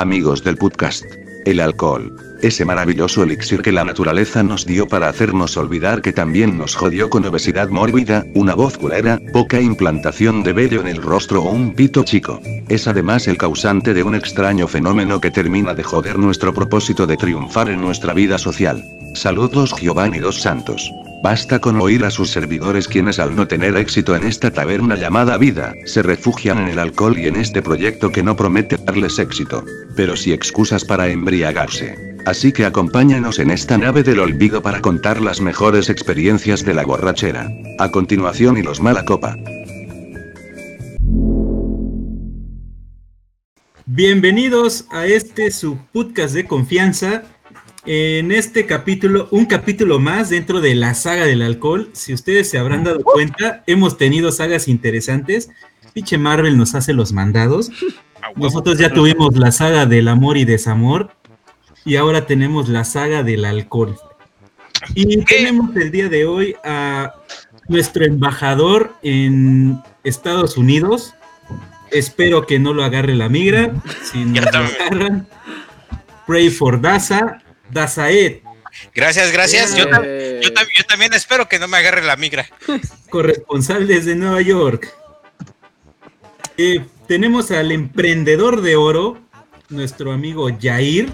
Amigos del podcast. El alcohol. Ese maravilloso elixir que la naturaleza nos dio para hacernos olvidar que también nos jodió con obesidad mórbida, una voz culera, poca implantación de vello en el rostro o un pito chico. Es además el causante de un extraño fenómeno que termina de joder nuestro propósito de triunfar en nuestra vida social. Saludos Giovanni dos Santos. Basta con oír a sus servidores quienes al no tener éxito en esta taberna llamada vida, se refugian en el alcohol y en este proyecto que no promete darles éxito. Pero sí excusas para embriagarse. Así que acompáñanos en esta nave del olvido para contar las mejores experiencias de la borrachera. A continuación y los mala copa. Bienvenidos a este su podcast de confianza. En este capítulo, un capítulo más dentro de la saga del alcohol. Si ustedes se habrán dado cuenta, hemos tenido sagas interesantes. Pinche Marvel nos hace los mandados. Nosotros ya tuvimos la saga del amor y desamor. Y ahora tenemos la saga del alcohol. Y tenemos el día de hoy a nuestro embajador en Estados Unidos. Espero que no lo agarre la migra. Si nos lo agarran, pray for Daza. Dazaed. Gracias, gracias. Yo, tam- yo tam- yo también espero que no me agarre la migra. corresponsal desde Nueva York. Eh, tenemos al emprendedor de oro, nuestro amigo Jair.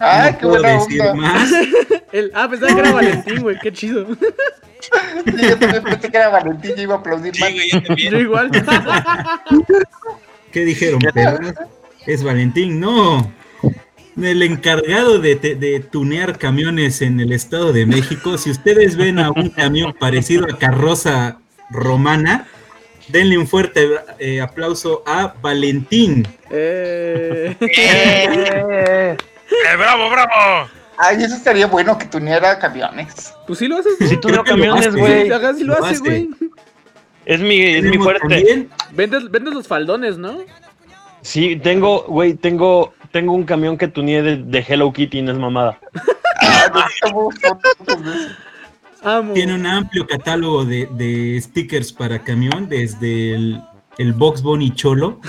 ¡Ay, no qué puedo buena decir onda! más. El, ah, pensaba que era Valentín, güey, qué chido. Sí, yo también pensé que era Valentín y iba a aplaudir Sí, más. güey, yo. Yo igual. ¿Qué dijeron? Es Valentín, no. El encargado de, tunear camiones en el Estado de México. Si ustedes ven a un camión parecido a carroza romana, denle un fuerte eh, aplauso a Valentín. Eh, ¡Eh, bravo, bravo! Ay, eso estaría bueno que tuneara camiones. pues sí lo haces, Sí, lo camiones, güey. Sí, lo Lo hace, güey. Es mi, es mi fuerte. también Vendes, vendes los faldones, ¿no? Sí, tengo, güey, tengo, tengo un camión que tuneé de, de Hello Kitty, no es mamada. Tiene un amplio catálogo de, de stickers para camión, desde el, el Box Bunny Cholo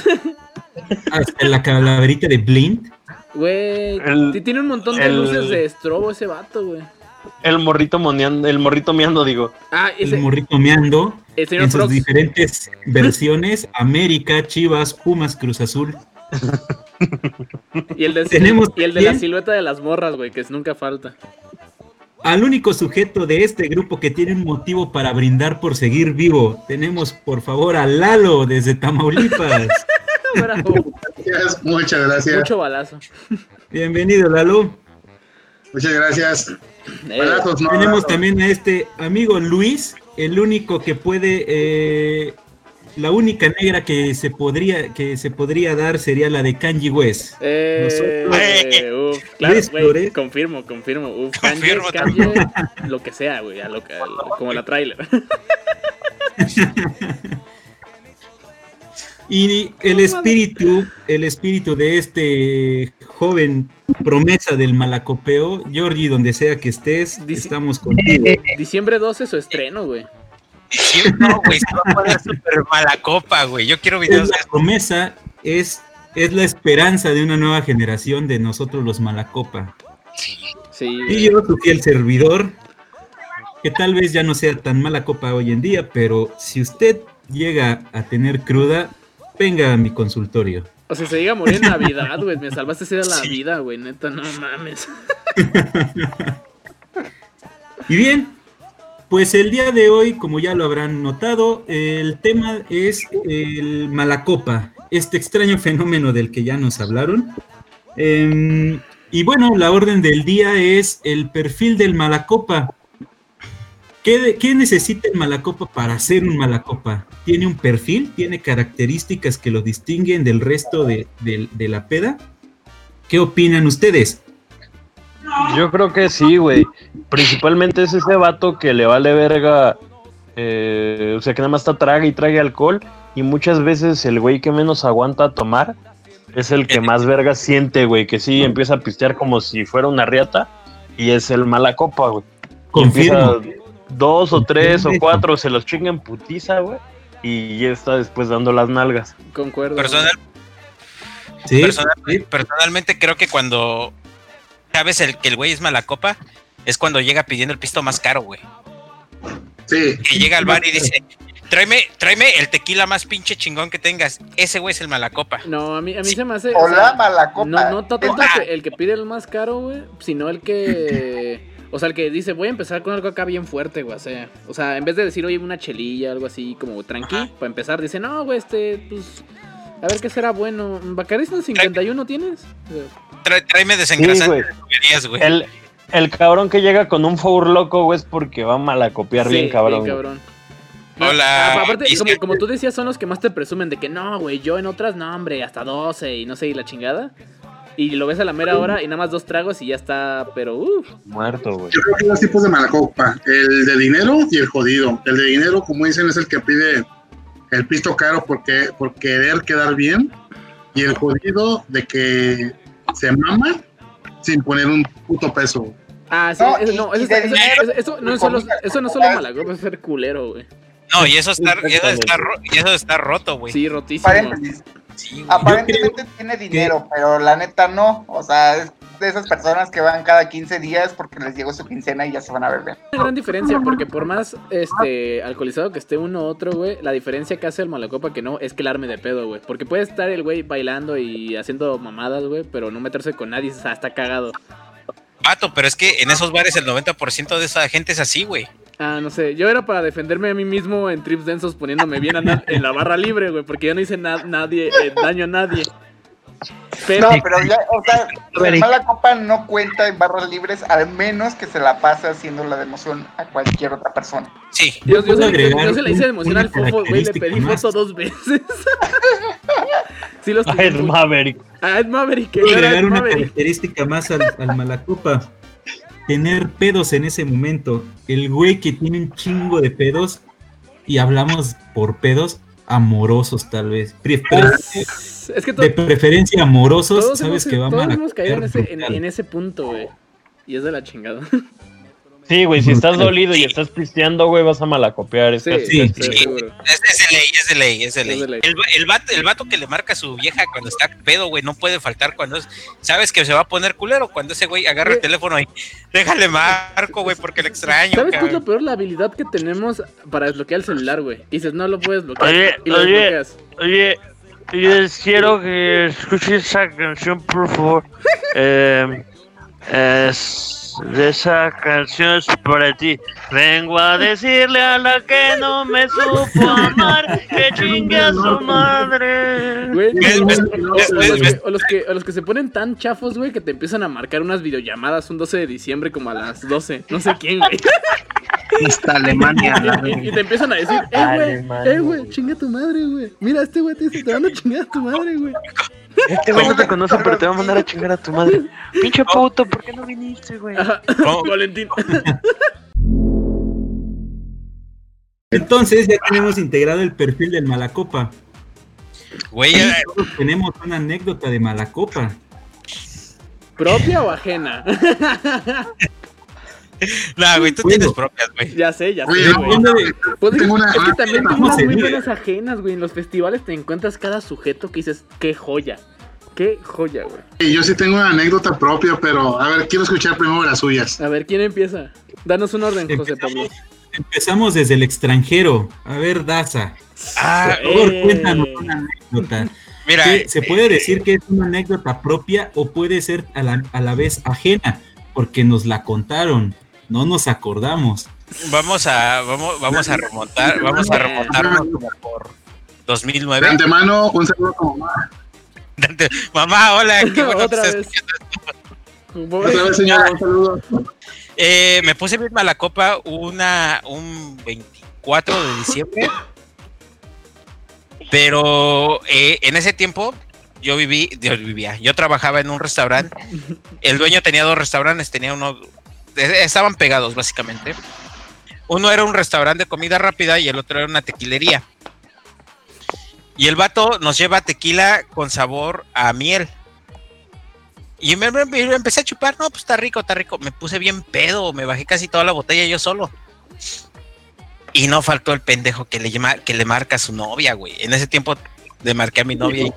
hasta la calaverita de Blind. Güey, tiene un montón de el- luces de estrobo ese vato, güey. El morrito moneando, el morrito meando, digo. Ah, El morrito meando el señor en sus Prox. diferentes versiones: América, Chivas, Pumas, Cruz Azul. Y el de, Tenemos y el de la silueta de las morras, güey, que es nunca falta. Al único sujeto de este grupo que tiene un motivo para brindar por seguir vivo, tenemos por favor a Lalo desde Tamaulipas. Bravo. Gracias, muchas gracias. Mucho balazo. Bienvenido, Lalo. Muchas gracias. Eh, Balazos, no, Tenemos también a este amigo Luis, el único que puede, eh, la única negra que se podría, que se podría dar sería la de Kanji West. Eh, Nosotros- eh, uf, claro, Luis güey, Flores. confirmo, confirmo. Uf, Confirmo lo que sea, güey, a lo que- a lo- como la trailer. Y el espíritu, el espíritu de este joven promesa del malacopeo, Georgie, donde sea que estés, Dice- estamos contigo. Diciembre 12 su estreno, güey. No, güey, se va a poner súper mala copa, güey. Yo quiero Es videos la de promesa, es, es la esperanza de una nueva generación de nosotros los malacopa. Sí. Y yo, tu fiel servidor, que tal vez ya no sea tan mala copa hoy en día, pero si usted llega a tener cruda, venga a mi consultorio. O sea, se llega a morir en Navidad, güey. Me salvaste así de la Sí. vida, güey. Neta, no mames. Y bien, pues el día de hoy, como ya lo habrán notado, el tema es el malacopa, este extraño fenómeno del que ya nos hablaron. Em, y bueno, la orden del día es el perfil del malacopa. ¿Qué, necesita el malacopa para ser un malacopa? ¿Tiene un perfil? ¿Tiene características que lo distinguen del resto de- de la peda? ¿Qué opinan ustedes? Yo creo que sí, güey. Principalmente es ese vato que le vale verga. eh, o sea, que nada más está traga y trague alcohol. Y muchas veces el güey que menos aguanta tomar es el que más verga siente, güey. Que sí empieza a pistear como si fuera una riata. Y es el mala copa, güey. Confirmo. empieza dos o tres o cuatro, se los chinga en putiza, güey. Y ya está después dando las nalgas. Concuerdo. personal. Sí, Personal- sí. Personalmente creo que cuando sabes el que el güey es mala copa, es cuando llega pidiendo el pisto más caro, güey. Sí, Que llega al bar y dice, tráeme, tráeme el tequila más pinche chingón que tengas. Ese güey es el mala copa. No, a mí, a mí se me hace. O o sea, la mala copa. No, no tanto Ah. el que, el que pide el más caro, güey, sino el que. O sea, el que dice, voy a empezar con algo acá bien fuerte, güey. O sea, o sea en vez de decir, oye, una chelilla, algo así como tranqui, Ajá. para empezar, dice, no, güey, este, pues. A ver qué será bueno. ¿Bacarí 51 tienes? Tráeme Sí, desengrasante tuberías, güey. El, el cabrón que llega con un four loco, güey, es porque va a malacopiar sí, bien cabrón. güey. cabrón. Hola, Ah, aparte, dice- como, como tú decías, son los que más te presumen de que no, güey, yo en otras, no, hombre, hasta 12 y no sé, y la chingada. Y lo ves a la mera hora y nada más dos tragos y ya está, pero uff. Muerto, güey. yo creo que hay dos tipos de mala copa, el de dinero y el jodido. El de dinero, como dicen, es el que pide el pisto caro porque, por querer quedar bien, y el jodido de que se mama sin poner un puto peso. Ah, sí, No, eso, no, eso, está- eso- eso- eso no solo, eso no es comida. solo malagopa, es ser culero, güey. No, y eso está, y eso está, y eso está roto, güey. Sí, rotísimo. Paréntesis. Sí. Aparentemente tiene dinero, pero la neta no. O sea, es de esas personas que van cada 15 días porque les llegó su quincena y ya se van a beber. Hay una gran diferencia porque por más este alcoholizado que esté uno u otro, güey, la diferencia que hace el malacopa que no es que el arme de pedo, güey. Porque puede estar el güey bailando y haciendo mamadas, güey, pero no meterse con nadie, o sea, está cagado. Vato, pero es que en esos bares el 90% de esa gente es así, güey. Ah, no sé, yo era para defenderme a mí mismo en trips densos poniéndome bien en la barra libre, güey, porque yo no hice na- nadie, eh, daño a nadie. Pero, No, pero ya, o sea, la mala copa no cuenta en barras libres, al menos que se la pase haciendo la de emoción a cualquier otra persona. Sí. yo, yo, se- yo se la hice de emoción al fofo, güey, le pedí foto dos veces. sí los Ah, es muy- Maverick. Ah, es Maverick, que agregar Ed una Maverick. característica más al, al Malacopa. Tener pedos en ese momento. El güey que tiene un chingo de pedos, y hablamos por pedos amorosos tal vez. Pre- pre- Es, es que to- de preferencia amorosos, todos, sabes hemos, que va a todos hemos caído en ese, en, ese punto, güey. Y es de la chingada. Sí, güey, si estás dolido y estás pisteando, güey, vas a malacopiar. es Sí, casi- sí, casi- sí, seguro. Es, es de ley, es de ley, es de Es ley. de ley. El, el vato, el vato que le marca a su vieja cuando está pedo, güey, no puede faltar cuando es, sabes que se va a poner culero cuando ese güey agarra el teléfono y déjale marco, güey, porque le extraño. ¿Sabes qué es lo cabrón". peor? La habilidad que tenemos para desbloquear el celular, güey. Dices, no lo puedes bloquear. Oye, y lo oye. desbloqueas. Oye, yo quiero que escuches esa canción, por favor. Eh, es- de esa canción es para ti. Vengo a decirle a la que no me supo amar que chingue a su madre. Güey, o los que- o los que se ponen tan chafos, güey, que te empiezan a marcar unas videollamadas un 12 de diciembre como a las 12. No sé quién, güey. Hasta Alemania. la Y, te empiezan a decir, eh, güey, eh, güey, chinga tu madre, güey. Mira, este güey te, te van a chingar a tu madre, güey. Este güey no te conoce, pero te va a mandar a chingar a tu madre. Pinche puto, ¿por qué no viniste, güey? ¿Cómo? Valentín. Entonces ya tenemos integrado el perfil del Malacopa. Güey, eh, todos tenemos una anécdota de Malacopa. ¿Propia o ajena? no, güey, tú Bueno. tienes propias, güey. ya sé, ya Oye, sé, güey. Pues, Tengo una- es que también tengo unas ¿cómo muy buenas ajenas, güey. En los festivales te encuentras cada sujeto que dices, qué joya. Qué joya, güey. Y yo sí tengo una anécdota propia, pero a ver, quiero escuchar primero las suyas. A ver, ¿quién empieza? Danos un orden, José Pablo. Empezamos desde el extranjero. A ver, Daza, Ah, por favor, Eh. cuéntanos una anécdota. mira, Que se puede decir que es una anécdota propia o puede ser a la, a la vez ajena, porque nos la contaron, no nos acordamos. vamos a, vamos, vamos a remontar, vamos a remontarnos como por De 2009. antemano, un saludo a tu mamá. Mamá, hola, qué bueno que Otra estás vez. escuchando. Otra vez, señora, un saludo. Eh, me puse bien mala copa una, un 24 de diciembre. Pero eh, en ese tiempo yo viví, yo vivía, yo trabajaba en un restaurante. El dueño tenía dos restaurantes, tenía uno, estaban pegados básicamente. Uno era un restaurante de comida rápida y el otro era una tequilería. Y el vato nos lleva tequila con sabor a miel. Y me, empecé a chupar, no, pues está rico, está rico. Me puse bien pedo, me bajé casi toda la botella yo solo. Y no faltó el pendejo que le, que le marca a su novia, güey. En ese tiempo le marqué a mi novia y...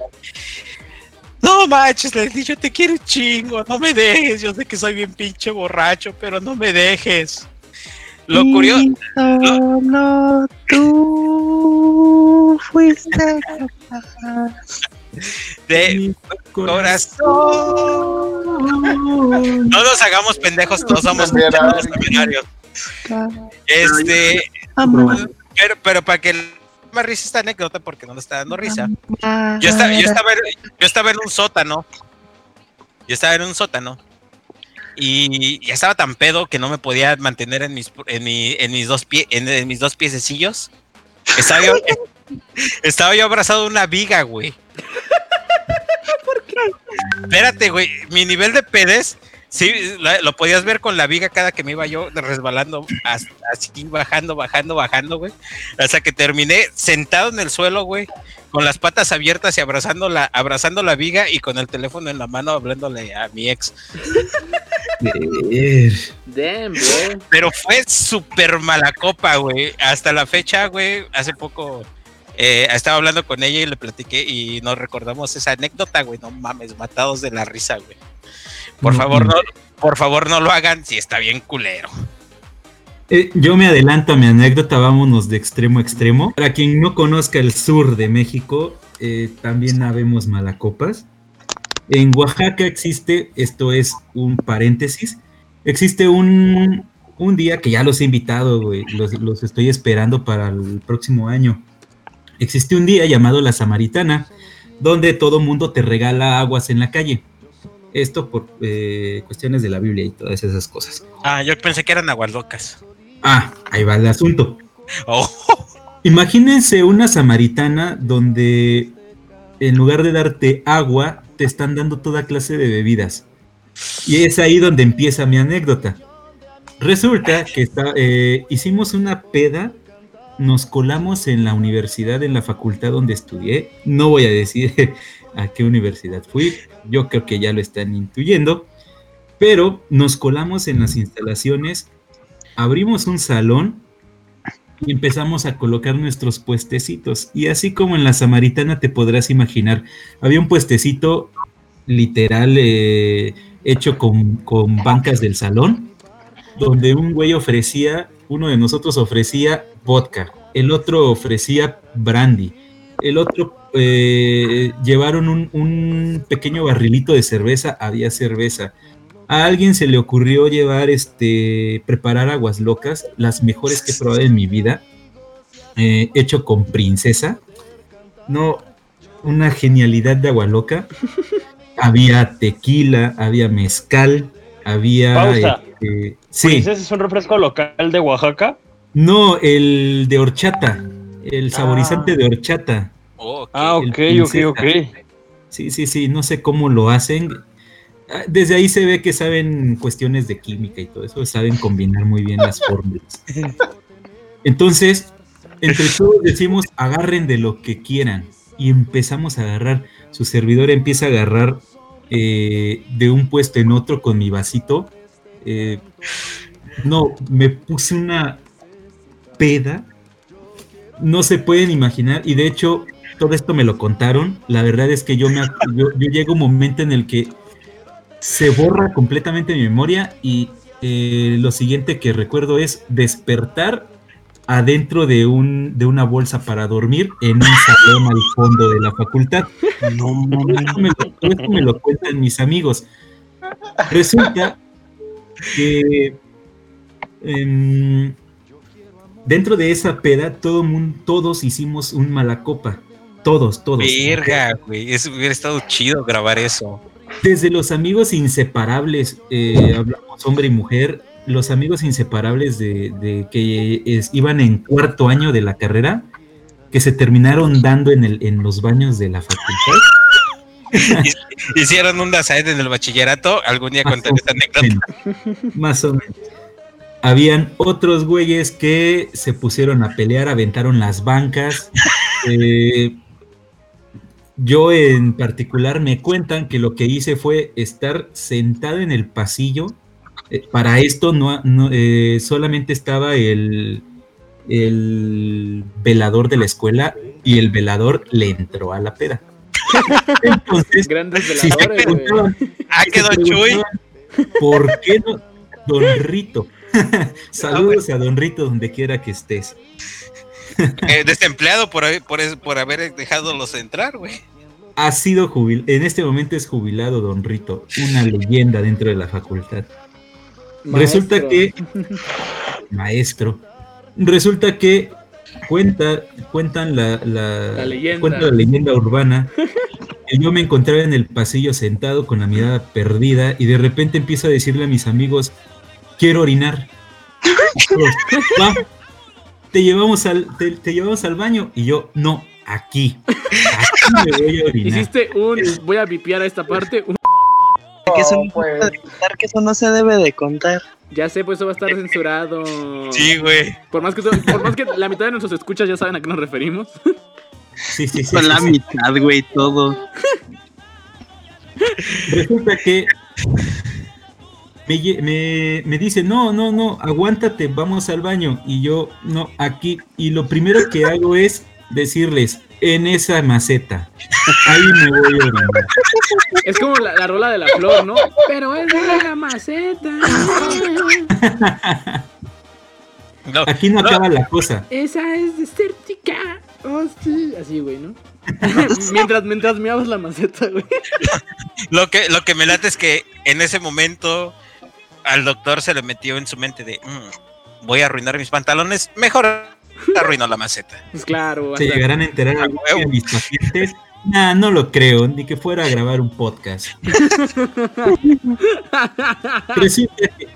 No, manches, Leslie, yo te quiero un chingo, no me dejes. Yo sé que soy bien pinche borracho, pero no me dejes. Lo curioso. No, tú fuiste de corazón. No nos hagamos pendejos, todos somos temerarios. Este, pero, pero para que más risa esta anécdota, porque no le está dando risa. Yo estaba, yo estaba, en- yo estaba en un sótano. Yo estaba en un sótano. Y ya estaba tan pedo que no me podía mantener en mis, en mi- en mis dos pies, en, en mis dos piececillos. Estaba yo, estaba yo abrazado a una viga, güey. Espérate, güey. Mi nivel de pedes, sí, lo podías ver con la viga cada que me iba yo resbalando, as- así bajando, bajando, bajando, güey. Hasta que terminé sentado en el suelo, güey, con las patas abiertas y abrazando la, abrazando la viga y con el teléfono en la mano hablándole a mi ex. Damn, bro. Pero fue súper mala copa, güey. Hasta la fecha, güey, hace poco eh, estaba hablando con ella y le platiqué y nos recordamos esa anécdota, güey. No mames, matados de la risa, güey. Por No, favor, no. no, por favor, no lo hagan si está bien culero. Eh, yo me adelanto a mi anécdota, vámonos de extremo a extremo. Para quien no conozca el sur de México, eh, también habemos malacopas. En Oaxaca existe, esto es un paréntesis, existe un, un día que ya los he invitado, güey, los, los estoy esperando para el próximo año. Existe un día llamado la Samaritana, donde todo mundo te regala aguas en la calle. Esto por eh, cuestiones de la Biblia y todas esas cosas. Ah, yo pensé que eran aguardocas. Ah, ahí va el asunto. Oh, Imagínense una samaritana donde en lugar de darte agua, te están dando toda clase de bebidas. Y es ahí donde empieza mi anécdota. Resulta que está- eh, hicimos una peda, nos colamos en la universidad, en la facultad donde estudié. No voy a decir a qué universidad fui, yo creo que ya lo están intuyendo. Pero nos colamos en las instalaciones, abrimos un salón y empezamos a colocar nuestros puestecitos. Y así como en la Samaritana te podrás imaginar, había un puestecito literal eh, hecho con, con bancas del salón, donde un güey ofrecía, uno de nosotros ofrecía vodka, el otro ofrecía brandy, el otro eh, llevaron un, un pequeño barrilito de cerveza, había cerveza. A alguien se le ocurrió llevar este, preparar aguas locas, las mejores que he probado en mi vida, eh, hecho con princesa. No, una genialidad de agua loca. había tequila, había mezcal, había. Pausa. este, sí, ¿Princesa es un refresco local de Oaxaca? no, el de horchata, el saborizante Ah. de horchata. Oh, ok. Ah, El ok, ok, ok. Sí, sí, sí, no sé cómo lo hacen. Ah, Desde ahí se ve que saben cuestiones de química y todo eso, saben combinar muy bien las fórmulas. Entonces, entre todos decimos, agarren de lo que quieran. Y empezamos a agarrar, su servidor empieza a agarrar eh, de un puesto en otro con mi vasito. Eh, no, me puse una peda. No se pueden imaginar. Y de hecho, todo esto me lo contaron. La verdad es que yo me yo, yo llego a un momento en el que se borra completamente mi memoria y eh, lo siguiente que recuerdo es despertar adentro de un de una bolsa para dormir en un salón al fondo de la facultad. No Esto me, lo, esto me lo cuentan mis amigos. Resulta que em, dentro de esa peda todo mun- todos hicimos un malacopa. Todos, todos. Verga, güey. Eso hubiera estado chido grabar eso. Desde los amigos inseparables, eh, hablamos hombre y mujer, los amigos inseparables de, de que es- iban en cuarto año de la carrera, que se terminaron dando en, el, en los baños de la facultad. Hicieron un Dazaed en el bachillerato. Algún día contaré esta anécdota. Más o menos. Habían otros güeyes que se pusieron a pelear, aventaron las bancas. eh, yo en particular me cuentan que lo que hice fue estar sentado en el pasillo. Eh, para esto no, no, eh, solamente estaba el, el velador de la escuela y el velador le entró a la peda. Entonces, Grandes si se Ah, si se quedó Chuy. preguntaban, ¿Por qué no? Don Rito. Saludos a Don Rito donde quiera que estés. Eh, desempleado por, haber- por, por haber dejado los entrar, güey. Ha sido jubil, en este momento es jubilado Don Rito, una leyenda dentro de la facultad. Resulta que maestro, resulta que cuenta, cuentan la, la, La leyenda. cuenta la leyenda urbana que yo me encontraba en el pasillo sentado con la mirada perdida y de repente empiezo a decirle a mis amigos quiero orinar. Todos, "Va, te llevamos al te, te llevamos al baño y yo no aquí aquí me voy a orinar. Hiciste un. Voy a vipiar a esta parte. un- Que eso no pues, se debe de contar, que eso no se debe de contar. ya sé, pues eso va a estar censurado. Sí, güey. Por más, que, por más que la mitad de nuestros escuchas ya saben a qué nos referimos. Sí, sí, sí, Con sí, la sí. mitad, güey, todo. Resulta que me, me, me dice, no, no, no, aguántate, vamos al baño. Y yo, no, aquí. Y lo primero que hago es decirles, en esa maceta, ahí me voy a orinar. Es como la, la rola de la flor, ¿no? Pero es de la maceta. No, Aquí no No. acaba la cosa. Esa es desértica. Oh, sí. Así, güey, ¿no? mientras, mientras meabas la maceta, güey. lo, que, lo que me late es que en ese momento al doctor se le metió en su mente de "Mm, voy a arruinar mis pantalones, mejor arruino la maceta. Pues claro. Se llegarán a enterar A mis pacientes. Nah, no lo creo, ni que fuera a grabar un podcast. Resulta que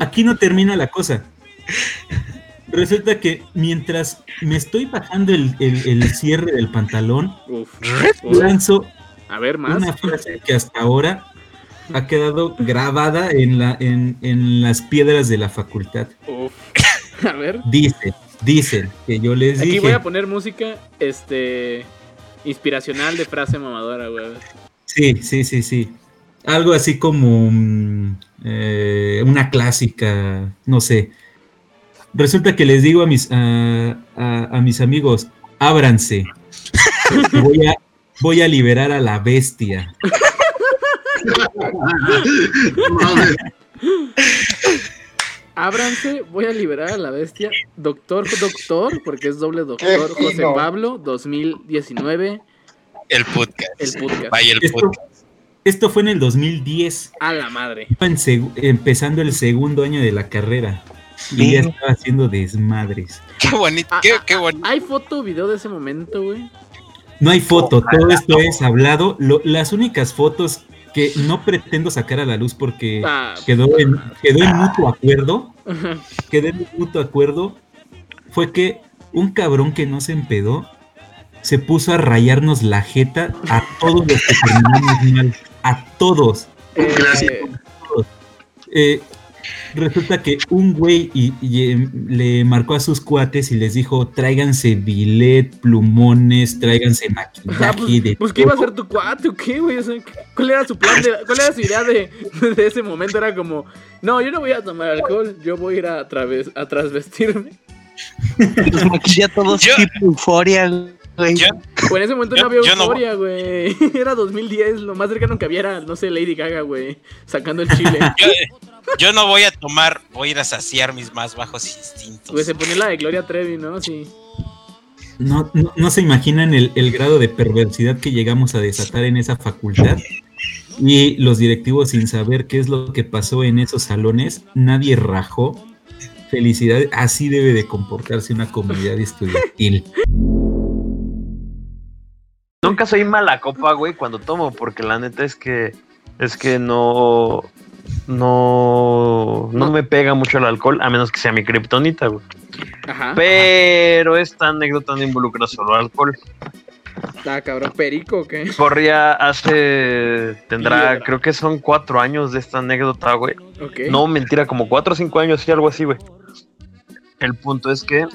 aquí no termina la cosa. Resulta que mientras me estoy bajando el, el- el cierre del pantalón, Uf, uf. lanzo A ver, más. una frase que hasta ahora ha quedado grabada en, la, en, en las piedras de la facultad. Uf. A ver. Dice, dicen que yo les Aquí dije. voy a poner música, este, inspiracional de frase mamadora, güey. Sí, sí, sí, sí. Algo así como mm, eh, una clásica, no sé. Resulta que les digo a mis, a, a- a mis amigos, ábranse. Voy a, voy a liberar a la bestia. Ábranse, voy a liberar a la bestia. Doctor, doctor, porque es doble doctor. José. Pablo, 2019, El podcast. el podcast. Vaya el Esto, podcast. esto fue en el 2010, A la madre. empezando el segundo año de la carrera. Y ya estaba haciendo desmadres. Qué bonito, Ah, qué, ah, qué bonito. ¿Hay foto o video de ese momento, güey? No hay foto, todo esto es hablado. Lo- las únicas fotos que no pretendo sacar a la luz porque Ah, quedó en, quedó en mutuo acuerdo, quedó en mutuo acuerdo, fue que un cabrón que no se empedó se puso a rayarnos la jeta a todos los que terminamos mal, a todos. Un eh, clásico. Eh, resulta que un güey y, y, em, le marcó a sus cuates y les dijo, tráiganse bilet, plumones, tráiganse ah, maquillaje pues, de pues, ¿qué iba a todo". hacer tu cuate o qué, güey? O sea, ¿cuál era su plan? De, ¿Cuál era su idea de, de ese momento? Era como, no, yo no voy a tomar alcohol, yo voy a ir a, traves, a trasvestirme. Los maquilla todos Yo- tipo euforia, güey. Yo, Pues en ese momento Yo- no había euforia, güey. Era 2010, lo más cercano que había era, no sé, Lady Gaga, güey, sacando el chile. Yo, no voy a tomar, voy a ir a saciar mis más bajos instintos. Se ponía la de Gloria Trevi, ¿no? Sí. No, no, no se imaginan el, el grado de perversidad que llegamos a desatar en esa facultad. Y los directivos sin saber qué es lo que pasó en esos salones, nadie rajó. Felicidades, así debe de comportarse una comunidad estudiantil. Nunca soy mala copa, güey, cuando tomo, porque la neta es que es que no no no me pega mucho el alcohol, a menos que sea mi kriptonita, güey. Ajá. Pero esta anécdota no involucra solo alcohol. Ah, cabrón, perico, ¿o ¿qué? Corría hace tendrá, Piedra. creo que son cuatro años de esta anécdota, güey. No, mentira, como cuatro o cinco años, sí, algo así, güey. El punto es que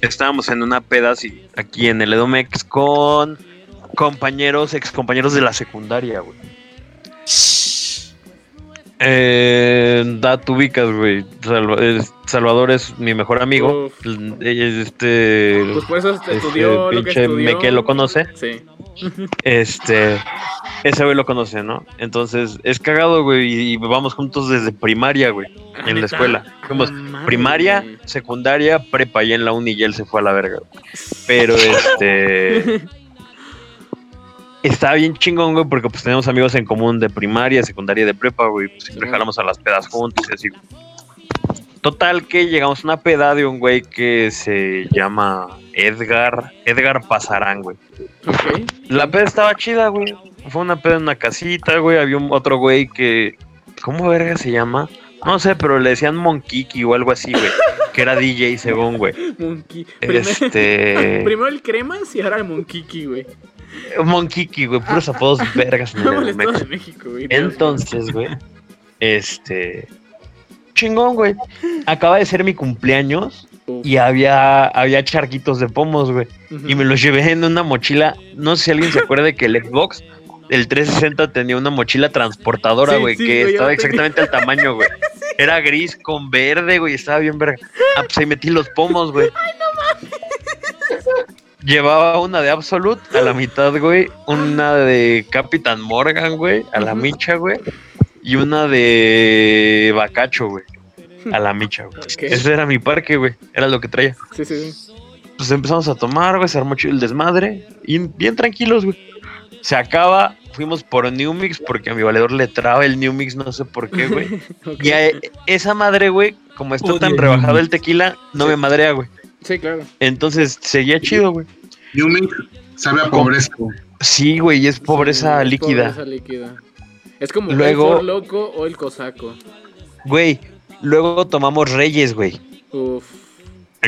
estábamos en una peda así, aquí en el Edomex con compañeros, ex compañeros de la secundaria, güey. Eh, da, tú ubicas, güey. Salva- es- Salvador es mi mejor amigo. Uf. Ella es este. Pues por eso este estudió lo que pinche estudió. Meque lo conoce. Sí. Este. Ese güey lo conoce, ¿no? Entonces, es cagado, güey. Y vamos juntos desde primaria, güey. Ah, En la escuela. Fuimos primaria, secundaria, prepa. Y en la uni y él se fue a la verga. Pero este. Estaba bien chingón, güey, porque pues tenemos amigos en común de primaria, secundaria y de prepa, güey. Pues siempre jalamos a las pedas juntos y así. Total que llegamos a una peda de un güey que se llama Edgar, Edgar Pasarán, güey. Ok. La peda estaba chida, güey. Fue una peda en una casita, güey. Había un otro güey que. ¿Cómo verga se llama? No sé, pero le decían Monkiki o algo así, güey. Que era DJ según, güey. Monkey. Este. Primero el cremas y ahora el Monkiki, güey. Monkiki, güey. Puros apodos vergas en el de México, güey. Entonces, güey. Este. Chingón, güey. Acaba de ser mi cumpleaños y había, había charquitos de pomos, güey. Y me los llevé en una mochila. No sé si alguien se acuerda que el Xbox, el 360, tenía una mochila transportadora, Sí, güey, sí, que güey, estaba exactamente al tamaño, güey. Era gris con verde, güey, estaba bien verga. Ah, pues ahí metí los pomos, güey. Llevaba una de Absolute a la mitad, güey. Una de Capitán Morgan, güey, a la micha, güey. Y una de Bacacho, güey, a la micha, güey. Ese era mi parque, güey. Era lo que traía Sí, sí, sí. pues empezamos a tomar, güey, se armó chido el desmadre y bien tranquilos, güey. Se acaba, fuimos por New Mix porque a mi valedor le traba el New Mix, no sé por qué, güey. Y a esa madre, güey, como está Odio tan rebajado el tequila, no Sí. me madrea, güey. Sí, claro. Entonces seguía chido, güey. Yumi sabe a pobreza. Sí, güey, y es pobreza Sí, líquida. Pobreza líquida. Es como Luego- el loco o el cosaco. Güey, luego tomamos Reyes, güey. Uf.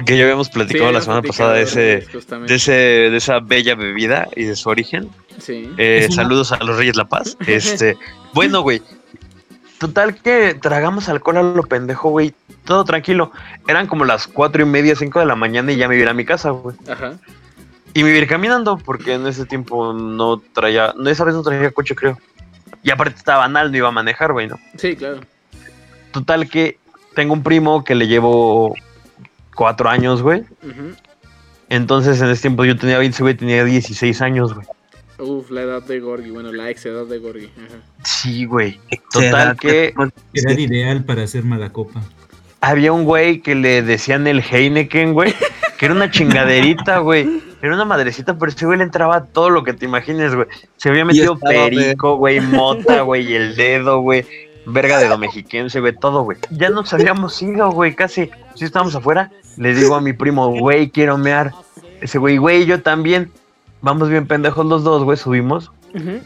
Que ya habíamos platicado Sí, la semana platicado pasada de ese, de ese, de esa bella bebida y de su origen. Sí. Eh, una- Saludos a los Reyes La Paz. Este, bueno, güey. Total que tragamos alcohol a lo pendejo, güey. Todo tranquilo. Eran como las cuatro y media, cinco de la mañana y ya me iba a ir a mi casa, güey. Ajá. Y me iba a ir caminando porque en ese tiempo no traía, no, esa vez no traía coche, creo. Y aparte estaba banal, no iba a manejar, güey, ¿no? Sí, claro. Total que tengo un primo que le llevo cuatro años, güey. Ujú. Entonces en ese tiempo yo tenía 20, güey, tenía 16 años, güey. Uf, la edad de Gorgi. Bueno, la ex edad de Gorgi. Ajá. Sí, güey. Total que Edad ideal para hacer mala copa. Había un güey que le decían el Heineken, güey, que era una chingaderita, güey. Era una madrecita, pero ese güey le entraba todo lo que te imagines, güey. Se había metido estaba perico, güey, mota, güey, el dedo, güey. Verga de do mexiquense, güey, todo, güey. Ya nos habíamos ido, güey, casi. Si estábamos afuera, le digo a mi primo, güey, quiero mear. Ese güey, güey, yo también. Vamos bien pendejos los dos, güey, subimos.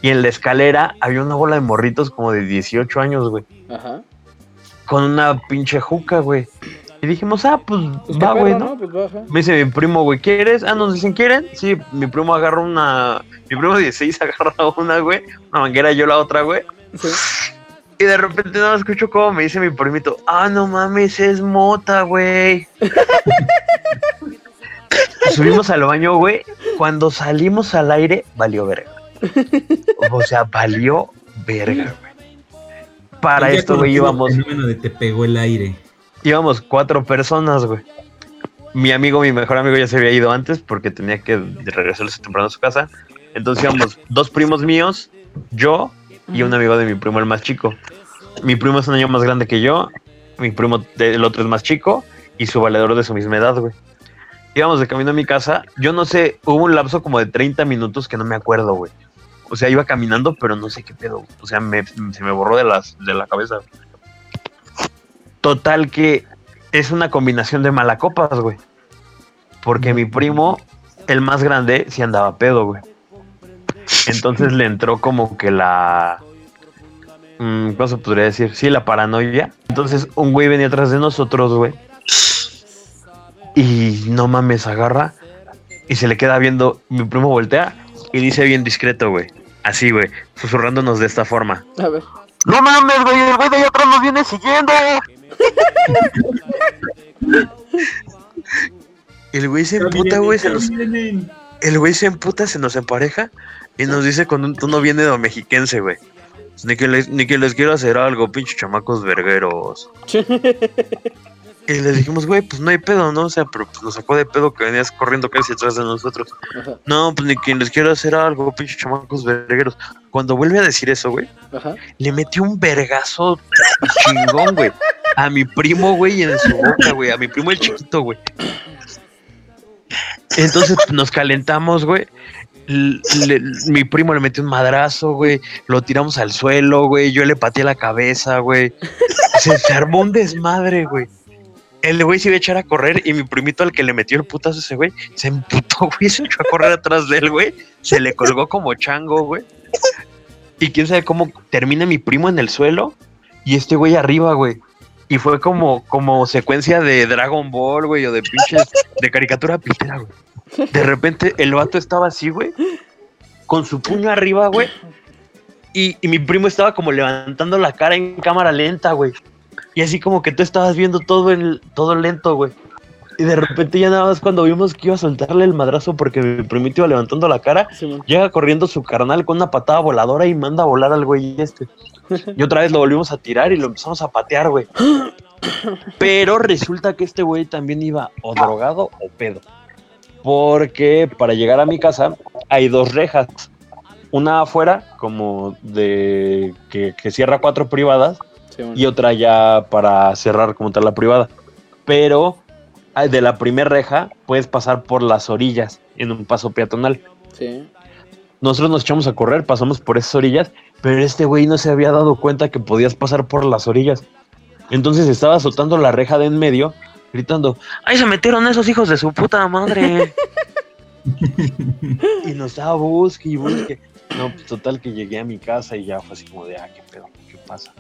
Y en la escalera había una bola de morritos como de 18 años, güey. Ajá. Con una pinche juca, güey. Y dijimos, ah, pues, Pues va, güey, ¿no? Pues baja. Me dice mi primo, güey, ¿quieres? Ah, nos dicen, ¿quieren? Sí, mi primo agarra una. Mi primo de 16 agarra una, güey. Una manguera y yo la otra, güey. Sí. Y de repente no escucho cómo me dice mi primito, ah, no mames, es mota, güey. Subimos al baño, güey. Cuando salimos al aire, valió verga. O sea, valió verga, güey. Para Ya esto, güey, conocido el íbamos fenómeno de te pegó el aire. íbamos cuatro personas, güey. Mi amigo, mi mejor amigo ya se había ido antes porque tenía que regresarse temprano a su casa. Entonces íbamos dos primos míos, yo y un amigo de mi primo, el más chico. Mi primo es un año más grande que yo, mi primo del otro es más chico y su valedor de su misma edad, güey. Íbamos de camino a mi casa. Yo no sé, hubo un lapso como de 30 minutos que no me acuerdo, güey. O sea, iba caminando, pero no sé qué pedo. O sea, me- se me borró de, las, de la cabeza. Total que es una combinación de malacopas, güey. Porque mi primo, el más grande, sí andaba pedo, güey. Entonces le entró como que la... mm, ¿Cómo se podría decir? Sí, la paranoia. Entonces un güey venía atrás de nosotros, güey. Y no mames, agarra. Y se le queda viendo. Mi primo voltea y dice bien discreto, güey. Así, güey. Susurrándonos de esta forma. A ver. No mames, güey, el güey de allá atrás nos viene siguiendo. El güey se emputa, güey, se nos, el güey se emputa, se nos empareja y nos dice con un tono bien de mexiquense, güey. Ni que, les, ni que les quiero hacer algo, pinches chamacos vergueros. Y les dijimos, güey, pues no hay pedo, ¿no? O sea, pero pues nos sacó de pedo que venías corriendo casi atrás de nosotros. Ajá, No, pues ni que les quiero hacer algo, pinches chamacos vergueros. Cuando vuelve a decir eso, güey, ajá. le metió un vergazo chingón, güey. A mi primo, güey, en su boca, güey. A mi primo el chiquito, güey. Entonces pues, nos calentamos, güey. Le- mi primo le metió un madrazo, güey. Lo tiramos al suelo, güey. Yo le pateé la cabeza, güey. Se, se armó un desmadre, güey. El güey se iba a echar a correr y mi primito al que le metió el putazo ese güey se emputó, güey. Se echó a correr atrás de él, güey. Se le colgó como chango, güey. Y quién sabe cómo termina mi primo en el suelo y este güey arriba, güey. Y fue como, como secuencia de Dragon Ball, güey, o de pinches, de caricatura pitera, güey. De repente el vato estaba así, güey, con su puño arriba, güey. Y, y mi primo estaba como levantando la cara en cámara lenta, güey. Y así como que tú estabas viendo todo, en, todo lento, güey. Y de repente ya nada más cuando vimos que iba a soltarle el madrazo porque mi primito iba levantando la cara. Llega corriendo su carnal con una patada voladora y manda a volar al güey este. Y otra vez lo volvimos a tirar y lo empezamos a patear, güey. Pero resulta que este güey también iba o drogado o pedo. Porque para llegar a mi casa hay dos rejas. Una afuera, como de que, que cierra cuatro privadas, Y otra ya para cerrar como tal la privada. Pero de la primera reja puedes pasar por las orillas en un paso peatonal. Sí. Nosotros nos echamos a correr, pasamos por esas orillas, pero este güey no se había dado cuenta que podías pasar por las orillas. Entonces estaba azotando la reja de en medio, gritando, ¡ay, se metieron esos hijos de su puta madre! y nos estaba busque y busque. No, pues total que llegué a mi casa y ya fue así como de, ah, qué pedo, qué pasa.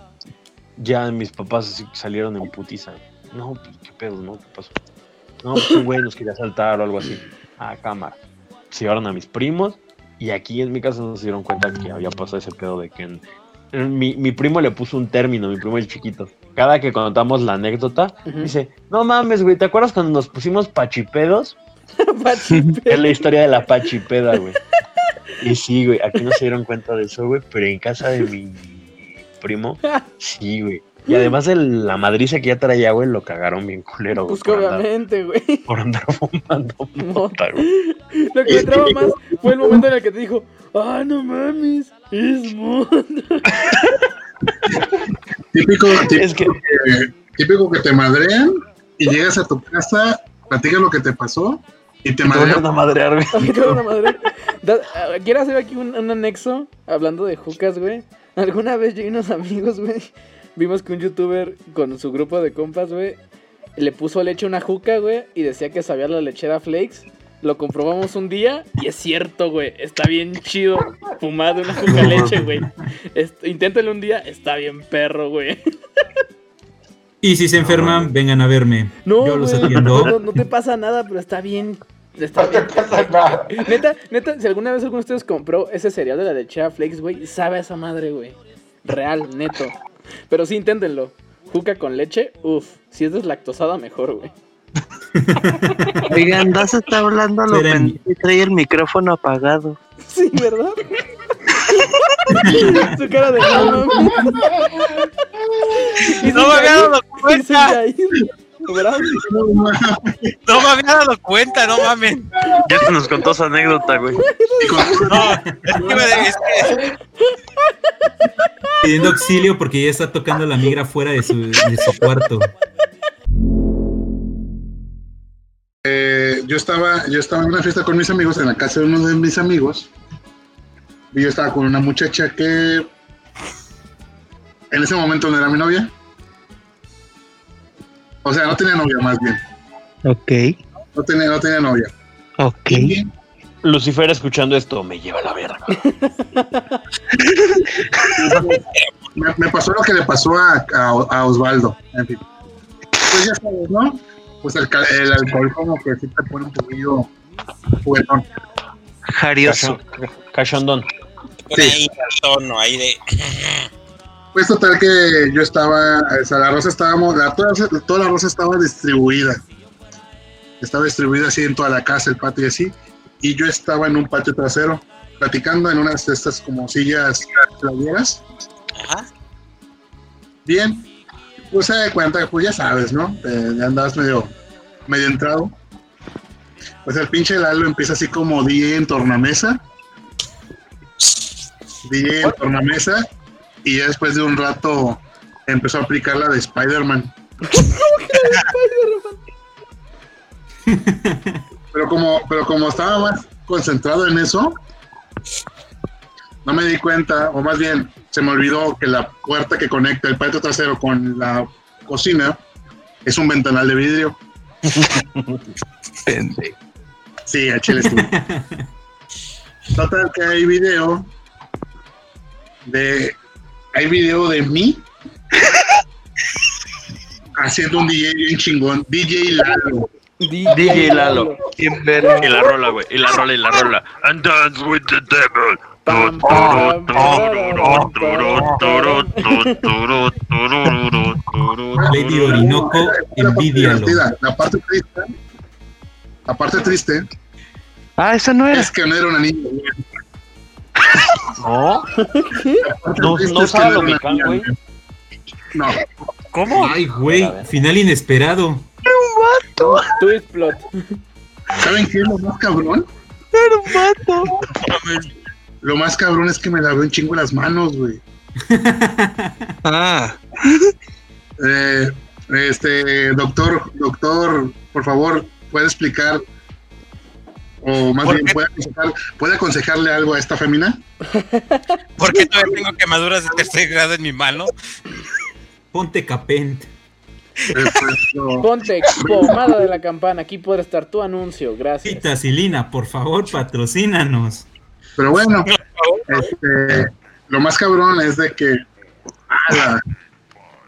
Ya mis papás así salieron en putiza. No, pues qué pedo, ¿no? ¿Qué pasó? No, pues un güey nos quería saltar o algo así. Ah, cámara. Se llevaron a mis primos y aquí en mi casa nos dieron cuenta que había pasado ese pedo de que en- en- mi, mi primo le puso un término, mi primo el chiquito. Cada que contamos la anécdota, dice, no mames, güey, ¿te acuerdas cuando nos pusimos pachipedos? Pachipe. Es la historia de la pachipeda, güey. Y sí, güey, aquí no se dieron cuenta de eso, güey, pero en casa de mi primo, sí, güey. Y además de la madriza que ya traía, güey, lo cagaron bien culero, güey. Pues por andar- obviamente, güey. por andar fumando mota, güey. Lo que me traba más fue el momento en el que te dijo, ah, no mames, es moda. Típico, típico, Es que que, típico que te madrean y llegas a tu casa, platicas lo que te pasó y te madrean. a madrear, güey. Ah, Quiero hacer aquí un, un anexo hablando de jucas, güey. Alguna vez yo y unos amigos, güey, vimos que un youtuber con su grupo de compas, güey, le puso leche a una juca, güey, y decía que sabía la lechera Flakes. Lo comprobamos un día y es cierto, güey. Está bien chido fumar de una juca leche, güey. Inténtelo un día, está bien perro, güey. Y si se enferman, vengan a verme. No, Yo los atiendo. no, no te pasa nada, pero está bien. Está No te pasa nada. Neta, neta, si alguna vez alguno de ustedes compró ese cereal de la lechera Flakes, güey, sabe a esa madre, güey. Real, neto. Pero sí, inténtenlo. Juca con leche, uff. Si es deslactosada, mejor, güey. Oigan, Das está hablando a lo y trae el micrófono apagado. Sí, ¿verdad? Su cara de no, No su me había dado y su cuenta. Bravo. No me había dado cuenta, no mames. Ya se nos contó su anécdota, güey. No, es que, es Pidiendo auxilio porque ya está tocando la migra fuera de su, de su cuarto. eh, yo estaba, yo estaba en una fiesta con mis amigos, en la casa de uno de mis amigos, y yo estaba con una muchacha que en ese momento no era mi novia. O sea, no tenía novia más bien. Ok, No tenía, no tenía novia. ok. Lucifer escuchando esto me lleva a la verga. me, me pasó lo que le pasó a, a, a Osvaldo. En fin. Pues ya sabes, ¿no? Pues el, alcohol como que sí te pone un poquillo juguetón. Jarioso. Cachondón. ahí el tono ahí de. Pues total que yo estaba, o sea, la rosa estábamos, la, toda, toda la rosa estaba distribuida. Estaba distribuida así en toda la casa, el patio y así. Y yo estaba en un patio trasero, platicando en unas de estas como sillas playeras. Bien, pues se da cuenta, pues ya sabes, ¿no? Eh, ya andabas medio, medio entrado. Pues el pinche Lalo empieza así como DJ en tornamesa. DJ en tornamesa. Y ya después de un rato empezó a aplicar la de Spider-Man. pero como, pero como estaba más concentrado en eso, no me di cuenta, o más bien se me olvidó que la puerta que conecta el patio trasero con la cocina es un ventanal de vidrio. Sí, a Chile. Total que hay video de hay video de mí haciendo un DJ bien chingón, DJ Lalo. DJ Lalo. Y la rola, güey. Y la rola, y la rola. And dance with the devil. Lady Orinoco, envidialo. La parte triste, la parte triste Ah, esa no era. es que no era una niña. No, parte No- no sabe era niña, güey. No, ¿Cómo? Ay, güey, final inesperado. Twist plot. ¿saben qué es lo más cabrón? Era un vato. Lo más cabrón es que me lavé un chingo las manos, güey. Ah, Eh, este, doctor, doctor, por favor, ¿puede explicar o más ¿Por bien puede, aconsejar- puede aconsejarle algo a esta femina? ¿Por qué todavía tengo quemaduras de tercer grado en mi mano? Ponte capent. Ponte pomada de la campana. Aquí podrá estar tu anuncio. Gracias. Cita Silina, por favor, patrocínanos. Pero bueno, este, lo más cabrón es de que, ala,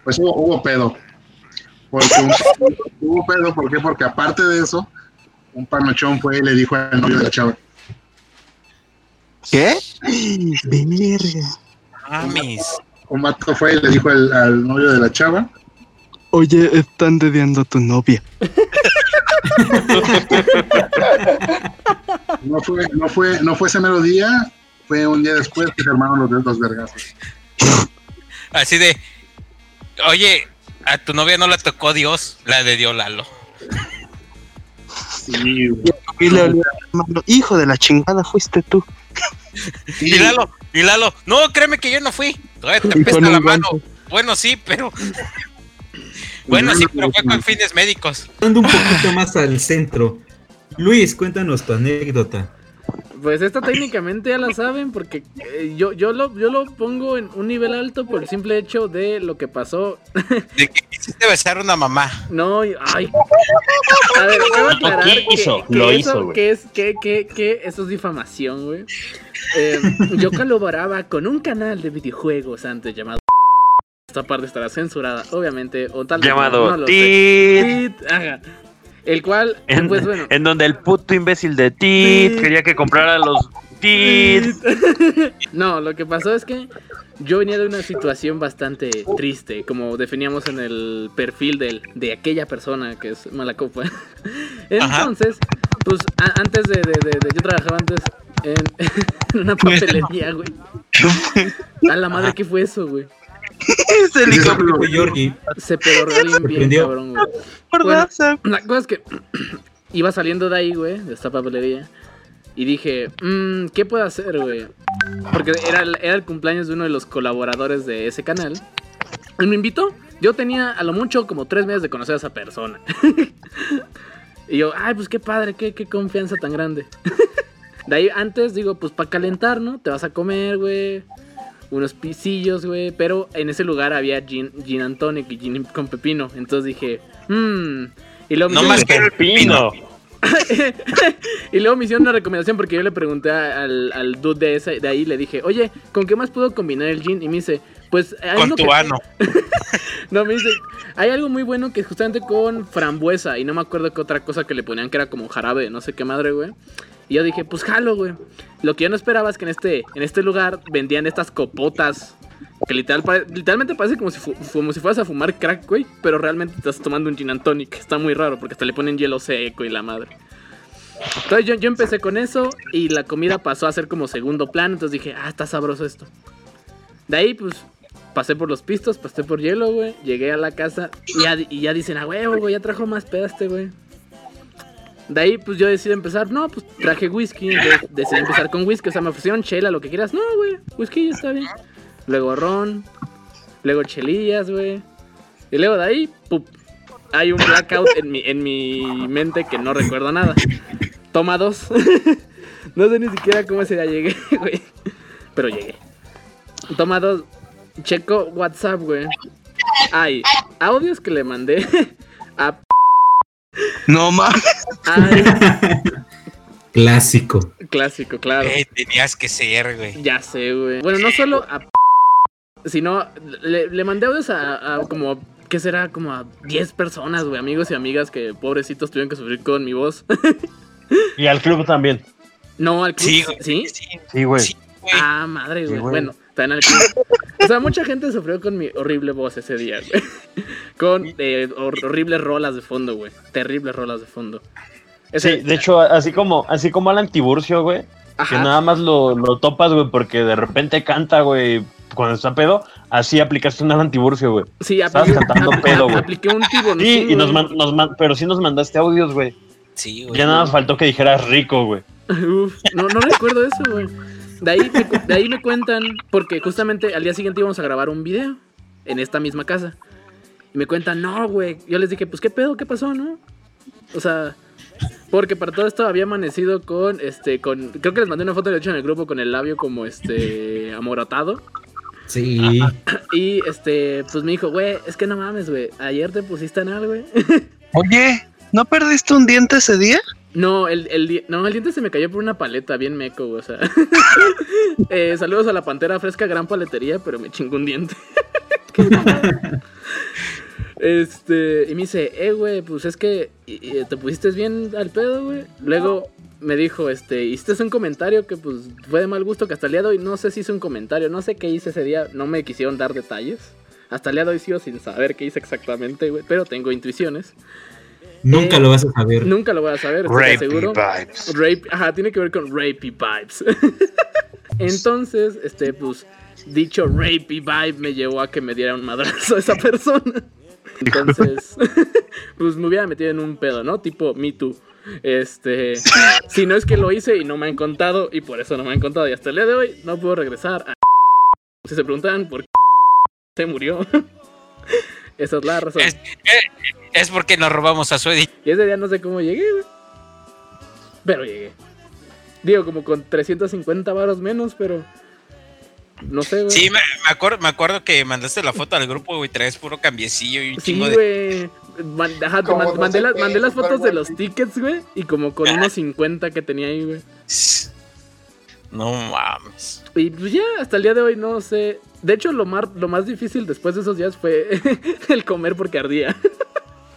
pues hubo, hubo pedo. Porque hubo pedo, ¿por qué? Porque aparte de eso, un panochón fue y le dijo al novio de la chava. ¿qué? Verga. Mamis. Un vato fue y le dijo al, al novio de la chava, Oye, están dediando a tu novia. no fue, no fue, no fue ese mero día, fue un día después que se armaron los dos vergazos. Así de, oye, a tu novia no la tocó Dios, la de Dios Lalo. Sí, güey. Y le olió la mano. Hijo de la chingada, fuiste tú. Sí, Y Lalo, y Lalo, no, créeme que yo no fui. Todavía te con la mano. guante. Bueno, sí, pero. Bueno, sí, pero fue con fines médicos. Dando un poquito más al centro. Luis, cuéntanos tu anécdota. Pues esta técnicamente ya la saben porque eh, yo, yo, lo, yo lo pongo en un nivel alto por el simple hecho de lo que pasó. De que quisiste besar a una mamá. No, ay. A ver, a aclarar que, que lo eso, hizo, güey. que es que, que, que eso es difamación, güey. Eh, yo colaboraba con un canal de videojuegos antes llamado esta parte estará censurada, obviamente, o tal vez no, Llamado no lo sé. El cual, En, pues bueno. en donde el puto imbécil de Tit quería que comprara los Tit. No, lo que pasó es que yo venía de una situación bastante triste, como definíamos en el perfil del, de aquella persona que es mala copa. Entonces, pues a- antes de, de- de- de- Yo trabajaba antes en, en una papelería, güey. A la madre, ¿qué fue eso, güey? Es el hijo Fue Georgie. Se pedorreó bien cabrón, güey. ¿verdad? La cosa es que iba saliendo de ahí, güey, de esta papelería. Y dije, mmm, ¿qué puedo hacer, güey? Porque era, el- era el cumpleaños de uno de los colaboradores de ese canal. Él me invitó. Yo tenía a lo mucho como tres meses de conocer a esa persona. y yo, ay, pues qué padre, qué, qué confianza tan grande. de ahí antes digo, pues para calentar, ¿no? Te vas a comer, güey. Unos pisillos, güey. Pero en ese lugar había gin, gin and tonic y gin con pepino. Entonces dije, mmm. Y luego No más que el pino. y luego me hicieron una recomendación porque yo le pregunté al, al dude de, esa, de ahí, le dije, oye, ¿con qué más puedo combinar el gin? Y me dice, pues hay Con tu que- ano. No, me dice, hay algo muy bueno que es justamente con frambuesa y no me acuerdo qué otra cosa que le ponían que era como jarabe, no sé qué madre, güey. Y yo dije, pues jalo, güey. Lo que yo no esperaba es que en este, en este lugar vendían estas copotas que literal, literalmente parece como si, como si fueras a fumar crack, güey, pero realmente estás tomando un gin and tonic. Está muy raro porque hasta le ponen hielo seco y la madre. Entonces yo, yo empecé con eso y la comida pasó a ser como segundo plano, entonces dije, ah, está sabroso esto. De ahí, pues, pasé por los pistos, pasé por hielo, güey. Llegué a la casa y ya, y ya dicen, a huevo, güey, ya trajo más peda este, güey. De ahí, pues yo decidí empezar. No, pues traje whisky. decidí empezar con whisky. O sea, me ofrecieron chela, lo que quieras. No, güey, whisky está bien. Luego ron. Luego chelillas, güey. Y luego de ahí, ¡pup! Hay un blackout en mi, en mi mente que no recuerdo nada. Toma dos. no sé ni siquiera cómo ese día llegué, güey. Pero llegué. Toma dos. Checo WhatsApp, güey. Hay audios que le mandé a No mames. Clásico. clásico, claro. Eh, tenías que ser, güey. Ya sé, güey. Bueno, no solo a sino le, le mandé audios a, a como ¿qué será? Como a 10 personas, güey, amigos y amigas que pobrecitos tuvieron que sufrir con mi voz. Y al club también. no, al club. Sí, güey. ¿Sí? Sí, Sí, güey. sí, güey. Ah, madre, Sí, güey. güey. bueno, está en el club. O sea, mucha gente sufrió con mi horrible voz ese día, güey. Con eh, hor- horribles rolas de fondo, güey. Terribles rolas de fondo. Ese- Sí, de hecho, así como, así como Alan Tiburcio, güey, que Ajá. nada más lo, lo topas, güey, porque de repente canta, güey, cuando está pedo, así aplicaste un Alan Tiburcio, güey. Sí, Estabas cantando pedo, güey. apliqué un tiburón. Sí, y nos, man- nos man- pero sí nos mandaste audios, güey. Sí, güey. Ya nada más faltó que dijeras rico, güey. Uf, no, no recuerdo eso, güey. De ahí, me, de ahí me cuentan, porque justamente al día siguiente íbamos a grabar un video en esta misma casa. Y me cuentan, no, güey. Yo les dije, pues qué pedo, qué pasó, ¿no? O sea, porque para todo esto había amanecido con, este, con, creo que les mandé una foto de hecho en el grupo con el labio como, este, amoratado. Sí. Y, este, pues me dijo, güey, es que no mames, güey, ayer te pusiste anal, güey. Oye, ¿no perdiste un diente ese día? No, el, el, no, el diente se me cayó por una paleta, bien meco, o sea. Eh, saludos a la Pantera Fresca, gran paletería, pero me chingó un diente. Este, y me dice, eh, güey, pues es que y te pusiste bien al pedo, güey. Luego me dijo, este, hiciste un comentario que pues fue de mal gusto que hasta el día de hoy no sé si hice un comentario, no sé qué hice ese día, no me quisieron dar detalles. Hasta el día de hoy sigo sin saber qué hice exactamente, güey, pero tengo intuiciones. Nunca Eh, lo vas a saber. Nunca lo voy a saber, estoy Rapey seguro. vibes. Rape, ajá, tiene que ver con rapey vibes. Entonces, este, pues, dicho rapey vibe me llevó a que me diera un madrazo a esa persona. Entonces, pues me hubiera metido en un pedo, ¿no? Tipo Me Too. Este, si no es que lo hice y no me han contado, y por eso no me han contado, y hasta el día de hoy no puedo regresar a. Si se preguntan por qué se murió, esa es la razón. Es, es porque nos robamos a su edit. Y ese día no sé cómo llegué, güey. Pero llegué. Digo, como con 350 varos menos, pero. No sé, güey. Sí, me, me acuerdo, me acuerdo que mandaste la foto al grupo, güey, traes puro cambiecillo y un Sí, chingo de. güey. Man- ajá, no mandé, las- mandé fotos de los tickets, güey. Y como con unos 50 que tenía ahí, güey. No mames. Y pues ya, hasta el día de hoy no sé. De hecho, lo más, lo más difícil después de esos días fue el comer porque ardía.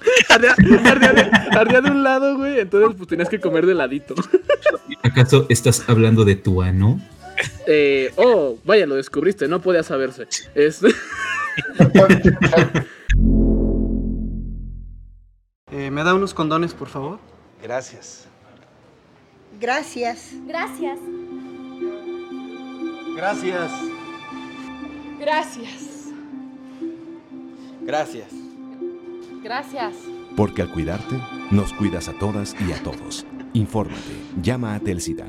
ardía, ardía de, ardía de un lado, güey. Entonces, pues tenías que comer de ladito. ¿Acaso estás hablando de tu ano? Eh, oh, vaya, lo descubriste, no podía saberse. Es. Eh, ¿Me da unos condones, por favor? Gracias. Gracias. Gracias. Gracias. Gracias. Gracias. Gracias. Porque al cuidarte, nos cuidas a todas y a todos. Infórmate, llama a Telsida.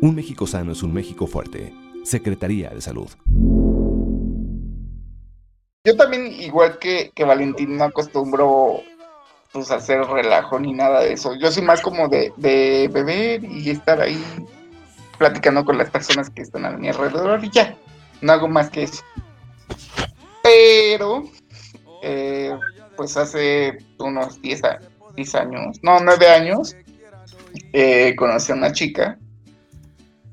Un México sano es un México fuerte. Secretaría de Salud. Yo también, igual que, que Valentín, no acostumbro pues, a hacer relajo ni nada de eso. Yo soy más como de, de beber y estar ahí platicando con las personas que están a mi alrededor y ya. No hago más que eso. Pero, eh, pues hace unos 10, a- 10 años, no, 9 años, eh, conocí a una chica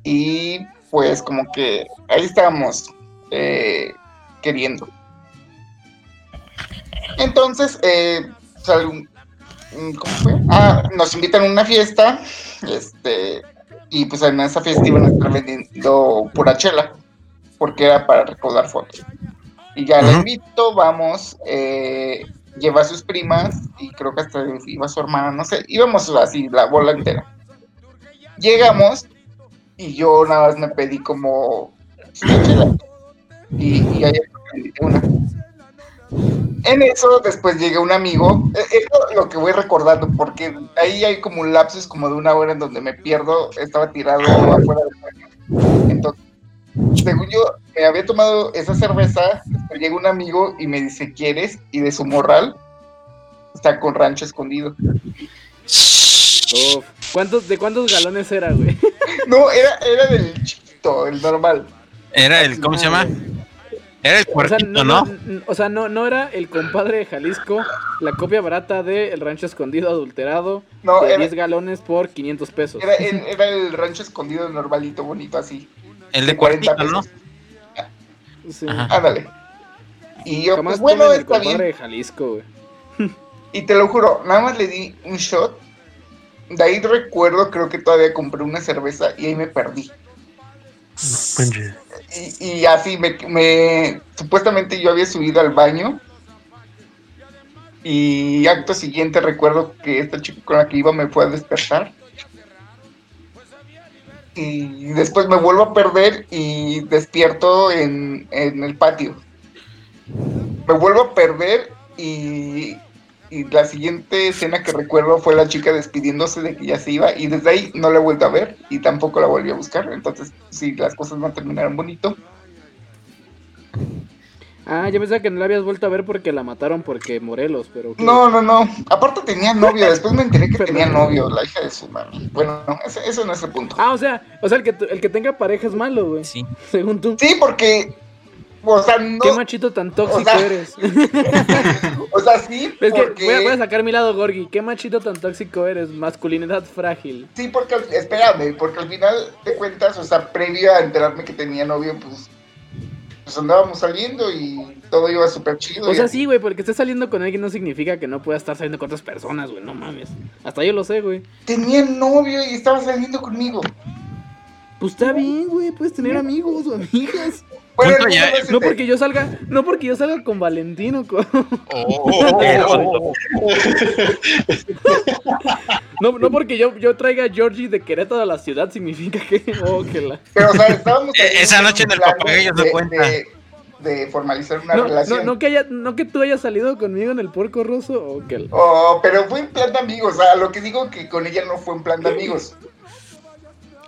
y pues como que ahí estábamos eh, queriendo. Entonces, eh, ¿cómo fue? Ah, nos invitan a una fiesta, este, y pues en esa fiesta iban a estar vendiendo pura chela, porque era para recaudar fondos. Y ya la invito, vamos, eh, lleva a sus primas, y creo que hasta iba su hermana, no sé, íbamos así, la bola entera. Llegamos, y yo nada más me pedí como. Y, y ahí una. En eso después llega un amigo, eh, es lo- que voy recordando, porque ahí hay como un lapsus como de una hora en donde me pierdo, estaba tirado afuera del baño. Entonces, según yo, me había tomado esa cerveza, llega un amigo y me dice, ¿quieres? Y de su morral está con rancho escondido. ¿Cuántos, ¿De cuántos galones era, güey? No, era, era del chiquito, el normal. Era el, ¿cómo se llama? Era el O sea, puerquito, no, ¿no? no, n- o sea, no, no era el compadre de Jalisco, la copia barata de El Rancho Escondido adulterado No, de era- 10 galones por 500 pesos. Era el, era el rancho escondido normalito, bonito así. El de 40 cuartito, ¿no? pesos. Sí. Ándale. Y yo, Jamás pues bueno, el está bien. de Jalisco, güey. Y te lo juro, nada más le di un shot. De ahí recuerdo, creo que todavía compré una cerveza y ahí me perdí. Y, y así me, me- Supuestamente yo había subido al baño. Y acto siguiente recuerdo que esta chica con la que iba me fue a despertar. Y después me vuelvo a perder y despierto en, en el patio. Me vuelvo a perder y, y la siguiente escena que recuerdo fue la chica despidiéndose de que ya se iba y desde ahí no la he vuelto a ver y tampoco la volví a buscar. Entonces, sí, las cosas no terminaron bonito. Ah, yo pensaba que no la habías vuelto a ver porque la mataron porque Morelos, pero... ¿qué? No, no, no. Aparte tenía novio. Después me enteré que tenía novio, la hija de su madre. Bueno, no, ese, ese no es el punto. Ah, o sea, o sea el, que, tu- el que tenga pareja es malo, güey. Sí. Según tú. Sí, porque. O sea, no. ¿Qué machito tan tóxico o sea, eres? O sea, sí, Es que porque. voy a, voy a sacar mi lado, Gorgi. ¿Qué machito tan tóxico eres? Masculinidad frágil. Sí, porque. al- Espérame, porque al final de cuentas, o sea, previo a enterarme que tenía novio, pues. Pues andábamos saliendo y todo iba súper chido. O sea, sí, güey, porque estés saliendo con alguien no significa que no puedas estar saliendo con otras personas, güey. No mames. Hasta yo lo sé, güey. Tenía novio y estaba saliendo conmigo. Pues está bien, güey. Puedes tener amigos o amigas. Bueno, ¿Cuánto el ya- punto es No porque yo salga, no porque yo salga con Valentino, con- Oh, no, no porque yo, yo traiga a Georgie de Querétaro a la ciudad significa que, oh, que la. Pero, o sea, estábamos. Ahí esa noche en el papagayo se de- cuenta. De, de formalizar una No, relación. no, no que haya, no que tú hayas salido conmigo en el porco roso o que Oh, pero fue en plan de amigos. O sea, lo que digo que con ella no fue en plan de amigos.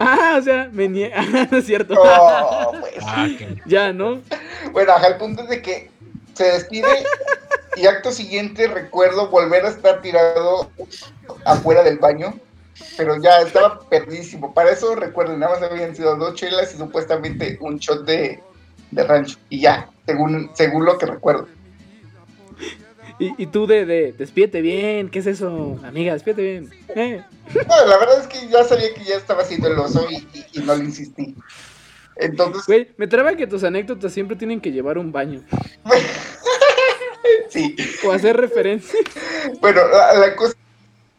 Ah, o sea, me niega. no es cierto. Oh, pues. ah, ya, ¿no? Bueno, ajá, el punto es de que se despide y acto siguiente recuerdo volver a estar tirado afuera del baño, pero ya estaba perdidísimo. Para eso recuerdo, nada más habían sido dos chelas y supuestamente un shot de, de rancho. Y ya, según, según lo que recuerdo. Y, y tú de, de, despídete bien, ¿qué es eso? Amiga, despídete bien. Eh. No, la verdad es que ya sabía que ya estaba haciendo el oso y, y- y no le insistí. Entonces, Güey, me traba que tus anécdotas siempre tienen que llevar un baño. sí. O hacer referencia. Bueno, la, la cosa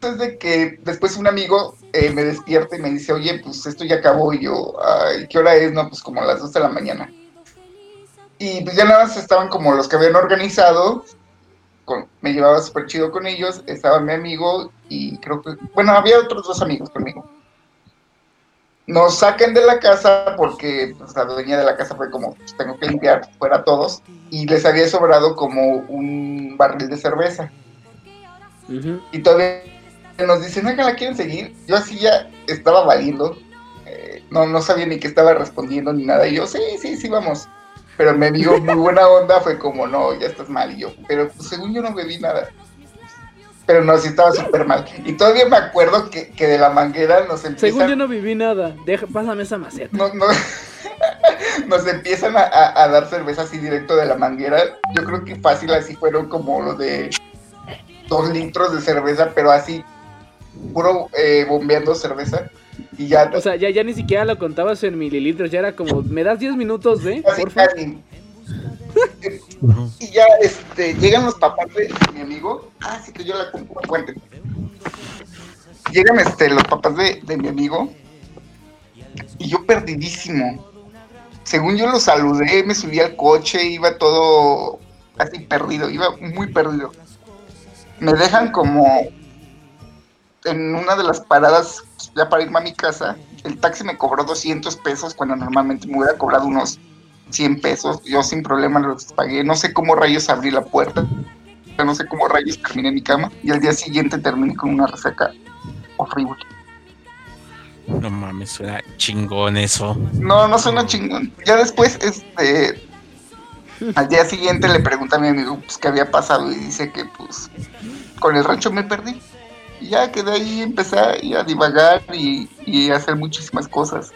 es de que después un amigo eh, me despierta y me dice, oye, pues esto ya acabó. Y yo, ay, ¿qué hora es? No, pues como las 2 de la mañana. Y pues ya nada más estaban como los que habían organizado. Con- me llevaba súper chido con ellos. Estaba mi amigo y creo que, bueno, había otros dos amigos conmigo. Nos sacan de la casa porque pues, la dueña de la casa fue como, pues, tengo que limpiar fuera todos. Y les había sobrado como un barril de cerveza. Ujú. Y todavía nos dicen, oigan, ¿la quieren seguir? Yo así ya estaba valiendo. eh, no, no sabía ni qué estaba respondiendo ni nada. Y yo, sí, sí, sí, vamos. Pero me dio muy buena onda, fue como, no, ya estás mal. Y yo, pero pues, según yo no bebí nada. Pero no, sí estaba súper mal. Y todavía me acuerdo que, que de la manguera nos Según empiezan, yo no viví nada. Deja, pásame esa maceta. no- no- nos empiezan a, a- a dar cerveza así directo de la manguera. Yo creo que fácil así fueron como los de dos litros de cerveza, pero así, puro eh, bombeando cerveza. Y ya, O sea, ya, ya ni siquiera lo contabas en mililitros. Ya era como, ¿me das 10 minutos de? casi, casi. Y ya este, llegan los papás de mi amigo. Ah, sí que yo la compro fuerte. Llegan este, los papás de, de mi amigo. Y yo perdidísimo. Según yo los saludé, me subí al coche, iba todo así perdido, iba muy perdido. Me dejan como en una de las paradas ya para irme a mi casa. El taxi me cobró 200 pesos cuando normalmente me hubiera cobrado unos 100 pesos. Yo sin problema los pagué. No sé cómo rayos abrí la puerta. No sé cómo rayos terminé en mi cama. Y al día siguiente terminé con una resaca horrible. No mames, suena chingón eso. No, no suena chingón. Ya después, este. Al día siguiente le pregunté a mi amigo pues, qué había pasado y dice que pues con el rancho me perdí. Y ya que de ahí empecé a, ir a divagar y, y a hacer muchísimas cosas.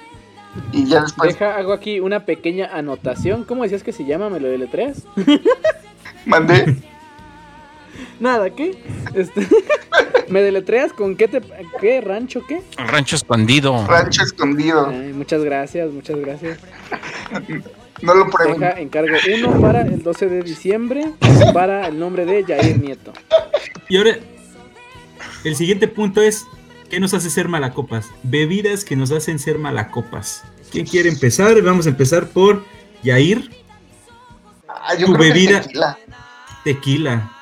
Y ya después Deja, hago aquí una pequeña anotación. ¿Cómo decías que se llama? ¿Me lo deletreas? mandé. Nada, ¿qué? Este, ¿Me deletreas con qué te qué rancho qué? Rancho escondido. rancho escondido. Ay, muchas gracias, muchas gracias. No lo prueben. Deja, encargo uno para el 12 de diciembre para el nombre de Jair Nieto. Y ahora, el siguiente punto es, ¿qué nos hace ser malacopas? Bebidas que nos hacen ser malacopas. ¿Quién quiere empezar? Vamos a empezar por Yair, Ah, yo tu creo que el bebida- tequila. tequila.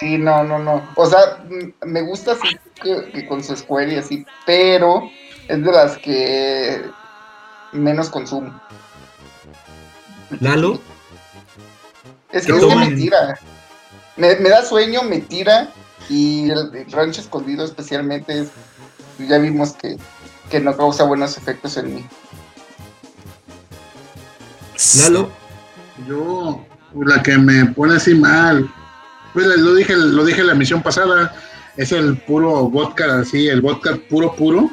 Sí, no, no, no. O sea, mm, me gusta así que, que con su square y así, pero es de las que menos consumo. Lalo, Es que, ¿Qué es que toman? me tira. Me, me da sueño, me tira. Y el, rancho escondido especialmente es, ya vimos que, que no causa buenos efectos en mí. Lalo, Yo, la que me pone así mal, pues lo dije, lo dije en la emisión pasada, es el puro vodka, así, el vodka puro, puro.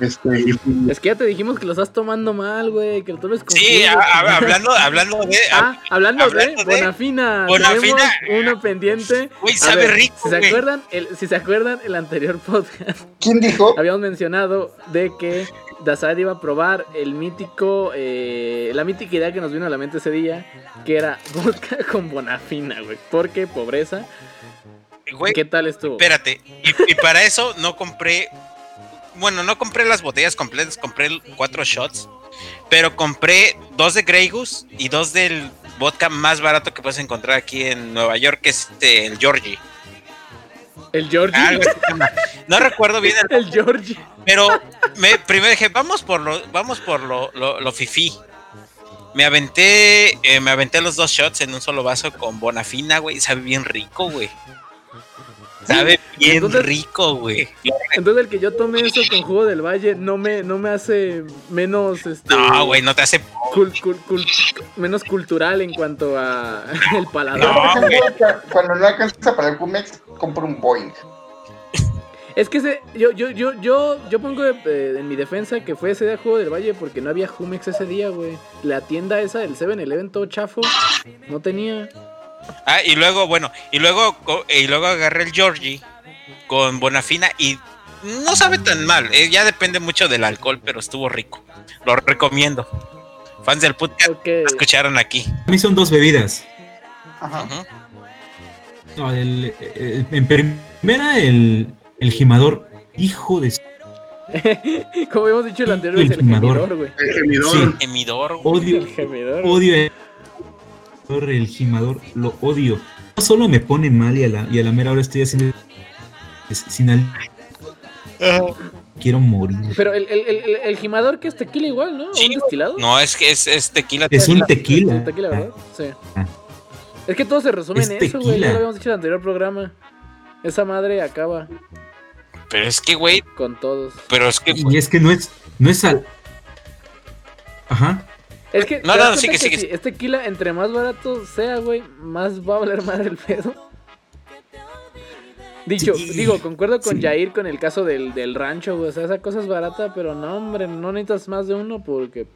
Este, y- Es que ya te dijimos que lo estás tomando mal, güey, que lo tomes con Sí, jugo. a- a- hablando, hablando de. Ah, hablando, hablando de de Bonafina, Bonafina. uno pendiente. Güey, sabe ver, rico, Si se acuerdan, el, si se acuerdan el anterior podcast, ¿Quién dijo? habíamos mencionado de que Dasad iba a probar el mítico, eh, la mítica idea que nos vino a la mente ese día, que era vodka con Bonafina, güey, porque pobreza. Güey, ¿Qué tal estuvo? espérate. Y, y para eso no compré. Bueno, no compré las botellas completas, compré cuatro shots. Pero compré dos de Grey Goose y dos del vodka más barato que puedes encontrar aquí en Nueva York, que es este, el Georgie. El Georgie. No recuerdo bien el El Georgie. Pero me, primero dije, vamos por lo, vamos por lo, lo, lo fifí. Me aventé, eh, me aventé los dos shots en un solo vaso con Bonafina, güey. Sabe bien rico, güey. Sabe bien Entonces- rico, güey. Entonces el que yo tome eso con jugo del valle no me, no me hace menos este No, güey, no te hace. cul- cul- cul- menos cultural en cuanto a el paladar. cu- cuando no alcanza para el Cumex, compro un Boeing. Es que ese, yo, yo, yo, yo, yo pongo eh, en mi defensa que fue ese día juego del valle porque no había Jumex ese día, güey. La tienda esa del 7-Eleven todo chafo no tenía. Ah, y luego, bueno, y luego, co- y luego agarré el Georgie con Bonafina y no sabe tan mal. eh, ya depende mucho del alcohol, pero estuvo rico. Lo recomiendo. Fans del podcast, Ok. lo escucharon aquí. a mí son dos bebidas. Ajá. Ujú. No, el- el- en primera, el, el gimador. Hijo de... Como habíamos dicho el anterior, El es el gemidor, güey. el gemidor. Sí. Emidor, güey. Odio, El gemidor. odio el, el gimador, lo odio. No solo me pone mal y a la, y a la mera hora estoy haciendo sin al- quiero morir. Pero el, el, el, gimador que es tequila igual, ¿no? Sí, ¿Un destilado? No, es que es, es tequila. Es un Es tequila. tequila, ¿verdad? Sí. Ah. Es que todo se resume Es en eso, güey. Ya tequila. lo habíamos dicho en el anterior programa. Esa madre acaba Pero es que, güey, con todos. pero es que. Y es que no es, no es al. Ajá. Es que, No, ¿te das no, sigue, que sigue. si es tequila, entre más barato sea, güey, más va a valer madre el pedo. Dicho, Sí. digo, concuerdo con Sí. Jair con el caso del, del rancho, güey. O sea, esa cosa es barata, pero no, hombre, no necesitas más de uno porque.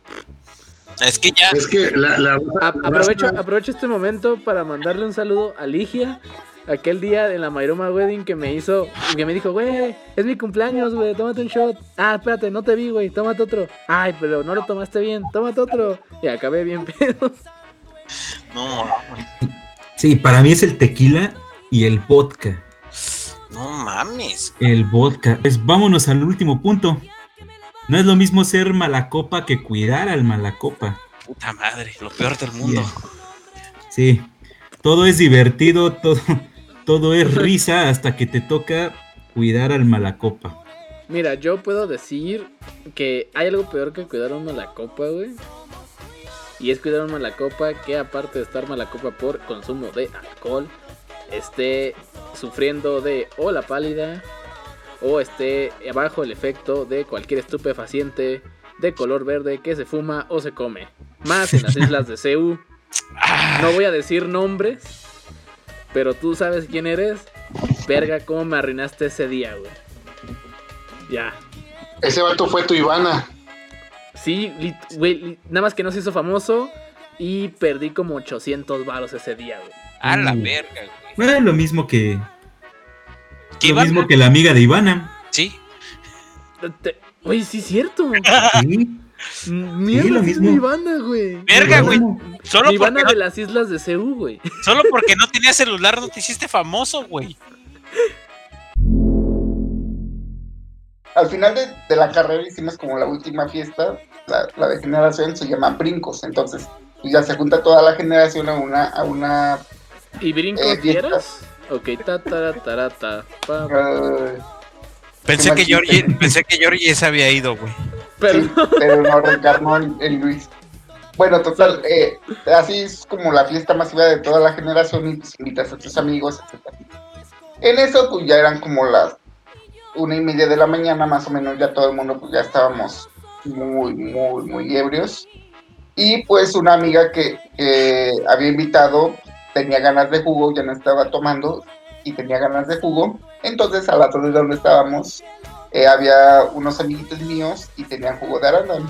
Es que ya. Es que la, la- aprovecho, aprovecho este momento para mandarle un saludo a Ligia. Aquel día en la Mayroma Wedding que me hizo, que me dijo, güey, es mi cumpleaños, güey, tómate un shot. Ah, espérate, no te vi, güey, tómate otro. Ay, pero no lo tomaste bien, tómate otro. Y acabé bien pedo. No, Sí, para mí es el tequila y el vodka. no mames. El vodka. Pues vámonos al último punto. No es lo mismo ser malacopa que cuidar al malacopa. Puta madre, lo peor del mundo. Sí. Todo es divertido, todo, todo es risa hasta que te toca cuidar al malacopa. Mira, yo puedo decir que hay algo peor que cuidar a uno la copa, güey. Y es cuidar un malacopa que aparte de estar malacopa por consumo de alcohol, esté sufriendo de o la pálida o esté bajo el efecto de cualquier estupefaciente de color verde que se fuma o se come. Más en las islas de Ceú. No voy a decir nombres, pero tú sabes quién eres. Verga, cómo me arruinaste ese día, güey. Ya. Ese vato fue tu Ivana. Sí, güey, li- nada más que no se hizo famoso y perdí como 800 varos ese día, güey. A la Mm. verga, güey. Bueno, lo mismo que. ¿Qué Lo Ivana? mismo que la amiga de Ivana. Sí. Oye, sí es cierto. Sí. Mierda, lo sí es mismo. mi Ivana, güey. Verga, güey. Solo Mi no, de las islas de Ceú, güey. solo porque no tenías celular no te hiciste famoso, güey. Al final de, de la carrera hicimos como la última fiesta, la, la de generación se llama Brincos, entonces pues ya se junta toda la generación a una, a una ¿Y brincos Eh, quieras? Ok, ta, ta, ta, ta, pa. eh, Pensé que Georgie, pensé que Georgie se había ido, güey. Pero, sí, pero no reencarnó en, en Luis. Bueno, total, eh, así es como la fiesta masiva de toda la generación y pues invitas a tus amigos, etc. En eso pues ya eran como las una y media de la mañana, más o menos ya todo el mundo pues ya estábamos muy, muy, muy ebrios. Y pues una amiga que, que había invitado tenía ganas de jugo, ya no estaba tomando y tenía ganas de jugo. Entonces al lado de donde estábamos eh, había unos amiguitos míos y tenían jugo de arándano.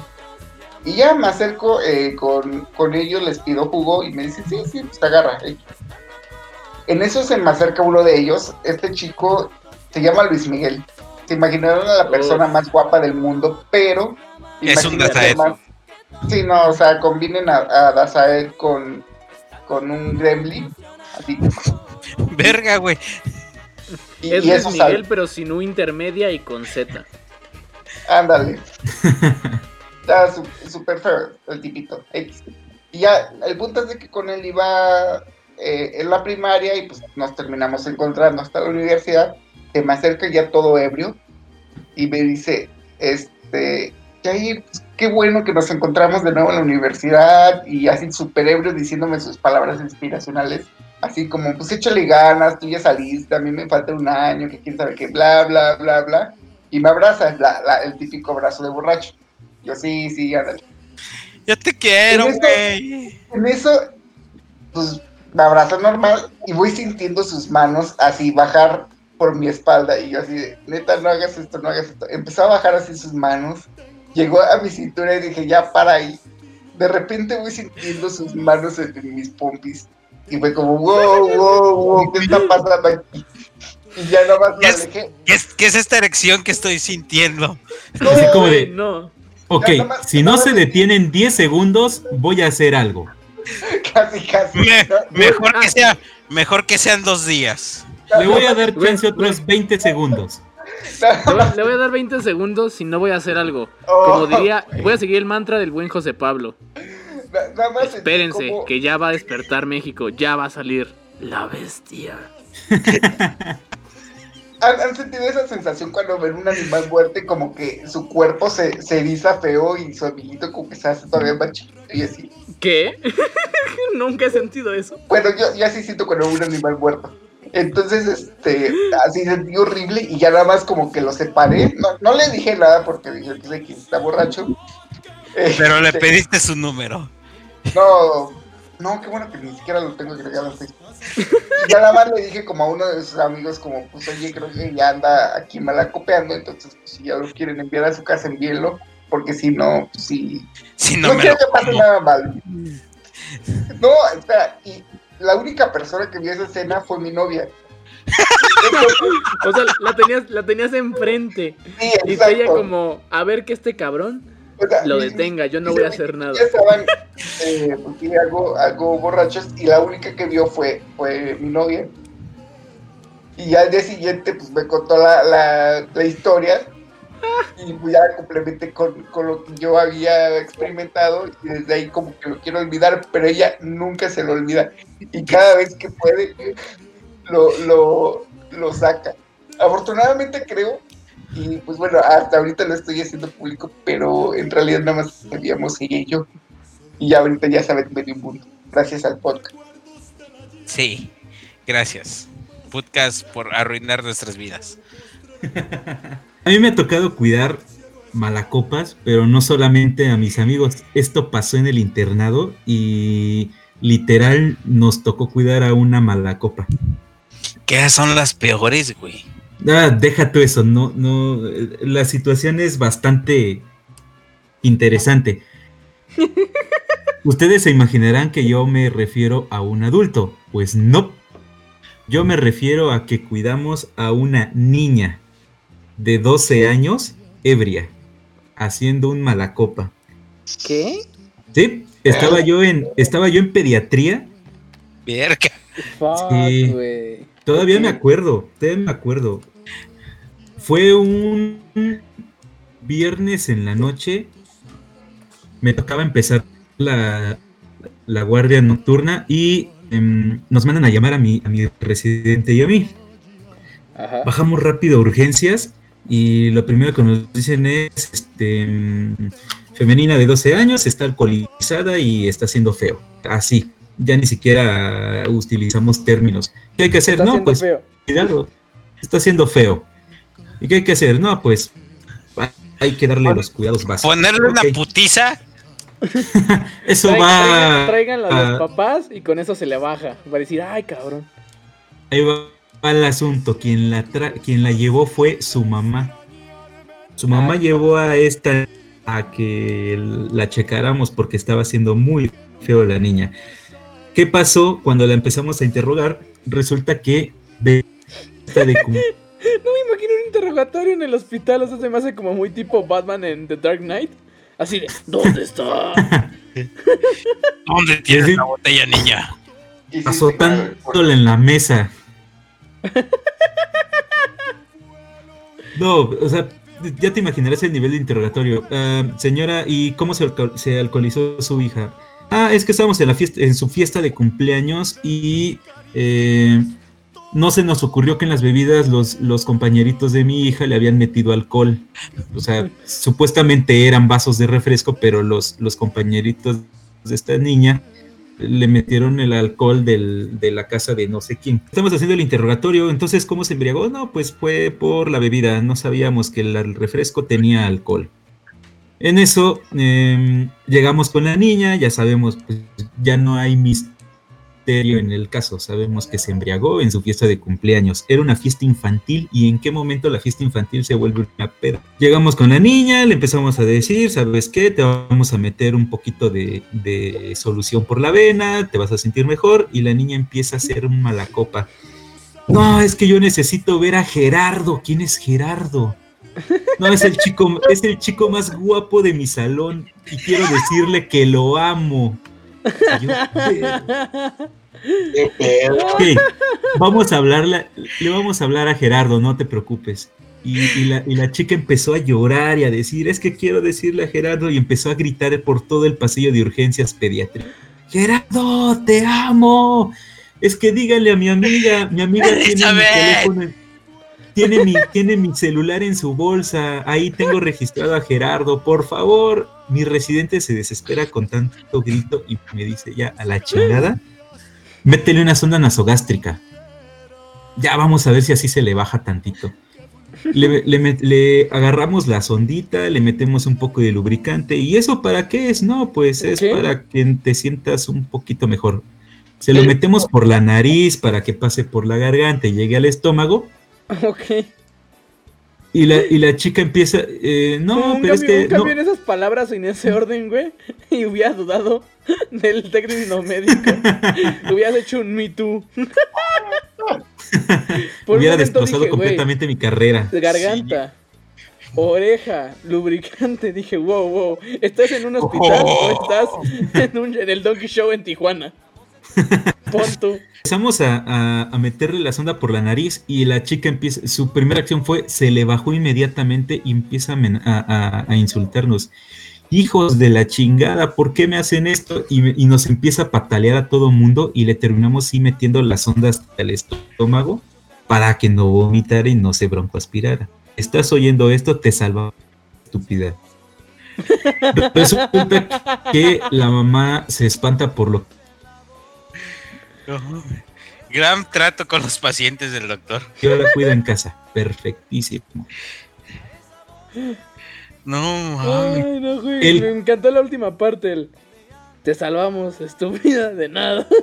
Y ya me acerco eh, con, con ellos, les pido jugo y me dicen, sí, sí, pues agarra. eh". En eso se me acerca uno de ellos, este chico se llama Luis Miguel. Se imaginaron a la persona más guapa del mundo, pero... Es un más- Sí, no, o sea, combinen a, a Dazael con, con un gremlin. Así, Verga, güey. Y, es y Luis Miguel, sale. pero sin U intermedia y con Z. Ándale. Está súper feo el tipito. X. Y ya, el punto es de que con él iba eh, en la primaria y pues nos terminamos encontrando hasta la universidad. Se me acerca ya todo ebrio y me dice, este, Jair, pues, qué bueno que nos encontramos de nuevo en la universidad y así súper ebrio diciéndome sus palabras inspiracionales. Así como, pues échale ganas, tú ya saliste, a mí me falta un año, que quién sabe qué, bla, bla, bla, bla y me abraza, la- la- el típico abrazo de borracho. Yo, sí, sí, ándale. Yo te quiero, En eso- güey. En eso, pues me abraza normal y voy sintiendo sus manos así bajar por mi espalda. Y yo así, de, neta, no hagas esto, no hagas esto. Empezó a bajar así sus manos, llegó a mi cintura y dije, ya para ahí. De repente voy sintiendo sus manos en mis pompis. Y fue como, wow, wow, wow, ¿qué está pasando aquí? Y ya nomás me Es-. ¿Qué es, qué es esta erección que estoy sintiendo? Así como Güey, de, no. ok, nomás- si no se detienen 10 segundos, voy a hacer algo. Casi, casi. Me- No, mejor que sea, mejor que sean dos días. Le voy a dar chance otros 20 segundos. Le voy, le voy a dar 20 segundos si no voy a hacer algo. Oh. Como diría, voy a seguir el mantra del buen José Pablo. Nada más Espérense, como- que ya va a despertar México, ya va a salir la bestia. ¿Han, han sentido esa sensación cuando ven un animal muerto y como que su cuerpo se, se eriza feo y su amiguito como que se hace todavía más chiquito y así? ¿Qué? Nunca he sentido eso. Bueno, yo, yo así siento cuando veo un animal muerto. Entonces, este, así sentí horrible y ya nada más como que lo separé. No, no le dije nada porque dije que está borracho. Pero le Este, pediste su número. No, no, qué bueno que ni siquiera lo tengo agregado al Facebook. Y ya nada más le dije como a uno de sus amigos, como, pues oye, creo que ya anda aquí malacopeando, entonces pues, si ya lo quieren enviar a su casa, envíenlo, porque si no, pues sí. Si No, no, me quiero lo que pase nada mal. No, espera, y la única persona que vio esa escena fue mi novia. O sea, la tenías, la tenías enfrente. Sí, Y ella como, a ver que este cabrón O sea, lo detenga, yo no voy a hacer nada. Ya estaban eh, algo, algo borrachos y la única que vio fue, fue mi novia. Y ya al día siguiente pues me contó la, la, la historia y pues, ya complementé con, con lo que yo había experimentado y desde ahí como que lo quiero olvidar, pero ella nunca se lo olvida y cada vez que puede lo, lo, lo saca. Afortunadamente creo y pues bueno, hasta ahorita lo estoy haciendo público, pero en realidad nada más sabíamos ella y yo. Y ya ahorita ya saben medio mundo, gracias al podcast. Sí, gracias. Podcast por arruinar nuestras vidas. A mí me ha tocado cuidar malacopas, pero no solamente a mis amigos. Esto pasó en el internado y literal nos tocó cuidar a una malacopa. ¿Qué son las peores, güey? Ah, deja tú eso, no, no, eh, la situación es bastante interesante. Ustedes se imaginarán que yo me refiero a un adulto, pues no. Yo me refiero a que cuidamos a una niña de 12 años ebria, haciendo un malacopa. ¿Qué? Sí, estaba yo en, estaba yo en pediatría. Verga. Fuck, Sí. Todavía me acuerdo, todavía me acuerdo. Fue un viernes en la noche. Me tocaba empezar la, la guardia nocturna y em, nos mandan a llamar a mi, a mi residente y a mí. Ajá. Bajamos rápido a urgencias y lo primero que nos dicen es este, mm, femenina de 12 años, está alcoholizada y está haciendo feo. Así, ya ni siquiera utilizamos términos. ¿Qué hay que hacer? Está no, pues feo. cuidado, está haciendo feo. ¿Y qué hay que hacer? No, pues hay que darle los cuidados básicos. Ponerle una putiza. Eso Traigan- va. traigan- Tráiganla a los papás y con eso se le baja. Va a decir, ay, cabrón. Ahí va, va el asunto. Quien la, tra- quien la llevó fue su mamá. Su mamá Ah. llevó a esta a que la checáramos porque estaba siendo muy feo la niña. ¿Qué pasó cuando la empezamos a interrogar? Resulta que de, esta de No me imagino un interrogatorio en el hospital. O sea, se me hace como muy tipo Batman en The Dark Knight. Así de, ¿dónde está? ¿Dónde tienes la botella, niña? azotándola en la mesa. No, o sea, ya te imaginarás el nivel de interrogatorio. Ah, señora, ¿y cómo se, alco- se alcoholizó su hija? Ah, es que estábamos en la fiesta, en su fiesta de cumpleaños y eh, no se nos ocurrió que en las bebidas los, los compañeritos de mi hija le habían metido alcohol. O sea, supuestamente eran vasos de refresco, pero los, compañeritos de esta niña le metieron el alcohol de la casa de no sé quién. Estamos haciendo el interrogatorio, entonces, ¿cómo se embriagó? No, pues fue por la bebida, no sabíamos que el refresco tenía alcohol. En eso em, llegamos con la niña, ya sabemos, pues ya no hay misterio en el caso, sabemos que se embriagó en su fiesta de cumpleaños. Era una fiesta infantil y en qué momento la fiesta infantil se vuelve una peda. Llegamos con la niña, le empezamos a decir, ¿sabes qué? Te vamos a meter un poquito de, solución por la vena, te vas a sentir mejor y la niña empieza a hacer un mala copa. No, es que yo necesito ver a Gerardo. ¿Quién es Gerardo? No, es el chico, es el chico más guapo de mi salón y quiero decirle que lo amo. Y yo, Qué pedo. Ok, vamos a hablarle, le vamos a hablar a Gerardo, no te preocupes. Y, y la, y la chica empezó a llorar y a decir, es que quiero decirle a Gerardo, y empezó a gritar por todo el pasillo de urgencias pediátricas. Gerardo, te amo. Es que dígale a mi amiga, mi amiga tiene mi teléfono, en- tiene mi, tiene mi celular en su bolsa, ahí tengo registrado a Gerardo, por favor. Mi residente se desespera con tanto grito y me dice ya a la chingada métele una sonda nasogástrica. Ya vamos a ver si así se le baja tantito. Le, le met- le agarramos la sondita, le metemos un poco de lubricante. ¿Y eso para qué es? No, pues es ¿Qué? para que te sientas un poquito mejor. Se lo metemos por la nariz para que pase por la garganta y llegue al estómago. ok. Y la, y la chica empieza, eh, no, pero es que un cambio no, en esas palabras en ese orden, güey. Y hubiera dudado del técnico médico. Hubieras hecho un Me Too. Hubiera destrozado dije, güey, completamente mi carrera. Garganta, oreja, lubricante. Dije, wow, wow. ¿Estás en un hospital o estás en, un, en el Donkey Show en Tijuana? Pon tú. Empezamos a, a- a meterle la sonda por la nariz y la chica empieza, su primera acción fue, se le bajó inmediatamente y empieza a, a- insultarnos. Hijos de la chingada, ¿por qué me hacen esto? Y, y nos empieza a patalear a todo mundo y le terminamos sí metiendo las sondas al estómago para que no vomitara y no se broncoaspirara. ¿Estás oyendo esto? Te salva estúpida. Resulta que la mamá se espanta por lo Gran trato con los pacientes del doctor. que ahora cuida en casa. Perfectísimo. No, mames. Ay, no, güey. El- Me encantó la última parte. El, Te salvamos, estúpida, de nada.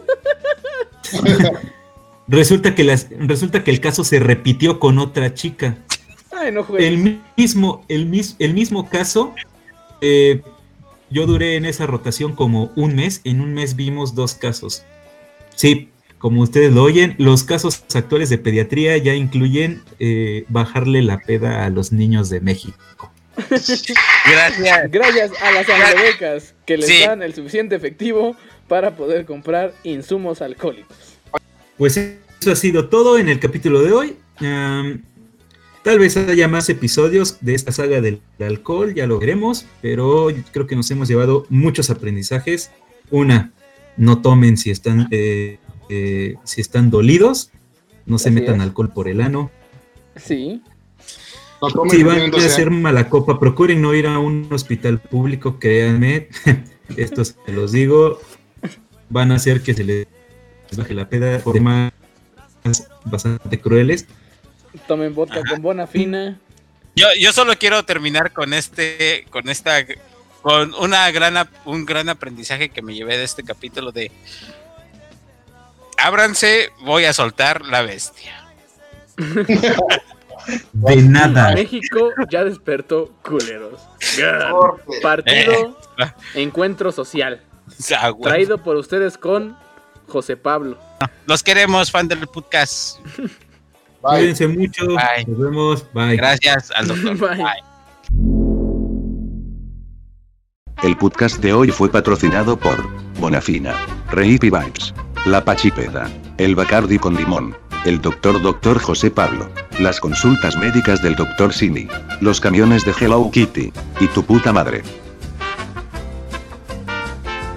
Resulta que, las, resulta que el caso se repitió con otra chica. Ay, no juegues. El mismo, el, mis- el mismo caso, eh, yo duré en esa rotación como un mes. En un mes vimos dos casos. Sí, como ustedes lo oyen, los casos actuales de pediatría ya incluyen eh, bajarle la peda a los niños de México. Gracias. Gracias a las becas que les Sí. dan el suficiente efectivo para poder comprar insumos alcohólicos. Pues eso ha sido todo en el capítulo de hoy. Tal vez haya más episodios de esta saga del alcohol, ya lo veremos, pero creo que nos hemos llevado muchos aprendizajes. Una, no tomen si están, eh, eh, si están dolidos, no se Así metan es. alcohol por el ano. Sí. No tomen Si van a hacer mala copa, procuren no ir a un hospital público, créanme, esto se los digo, van a hacer que se les baje la peda por temas bastante crueles. Tomen vodka con bona fina. Yo, yo solo quiero terminar con este, con esta, con una gran, un gran aprendizaje que me llevé de este capítulo de ábranse, voy a soltar la bestia. De nada. México ya despertó culeros. Partido Eh. Encuentro Social. Ah. Traído por ustedes con José Pablo. Los queremos, fan del podcast. Bye. Cuídense mucho. Bye. Nos vemos. Bye. Gracias al doctor. Bye. Bye. El podcast de hoy fue patrocinado por Bonafina, Reipi Vibes, La Pachipeda, el Bacardi con limón, el Dr. Dr. José Pablo, las consultas médicas del Dr. Simi, los camiones de Hello Kitty, y tu puta madre.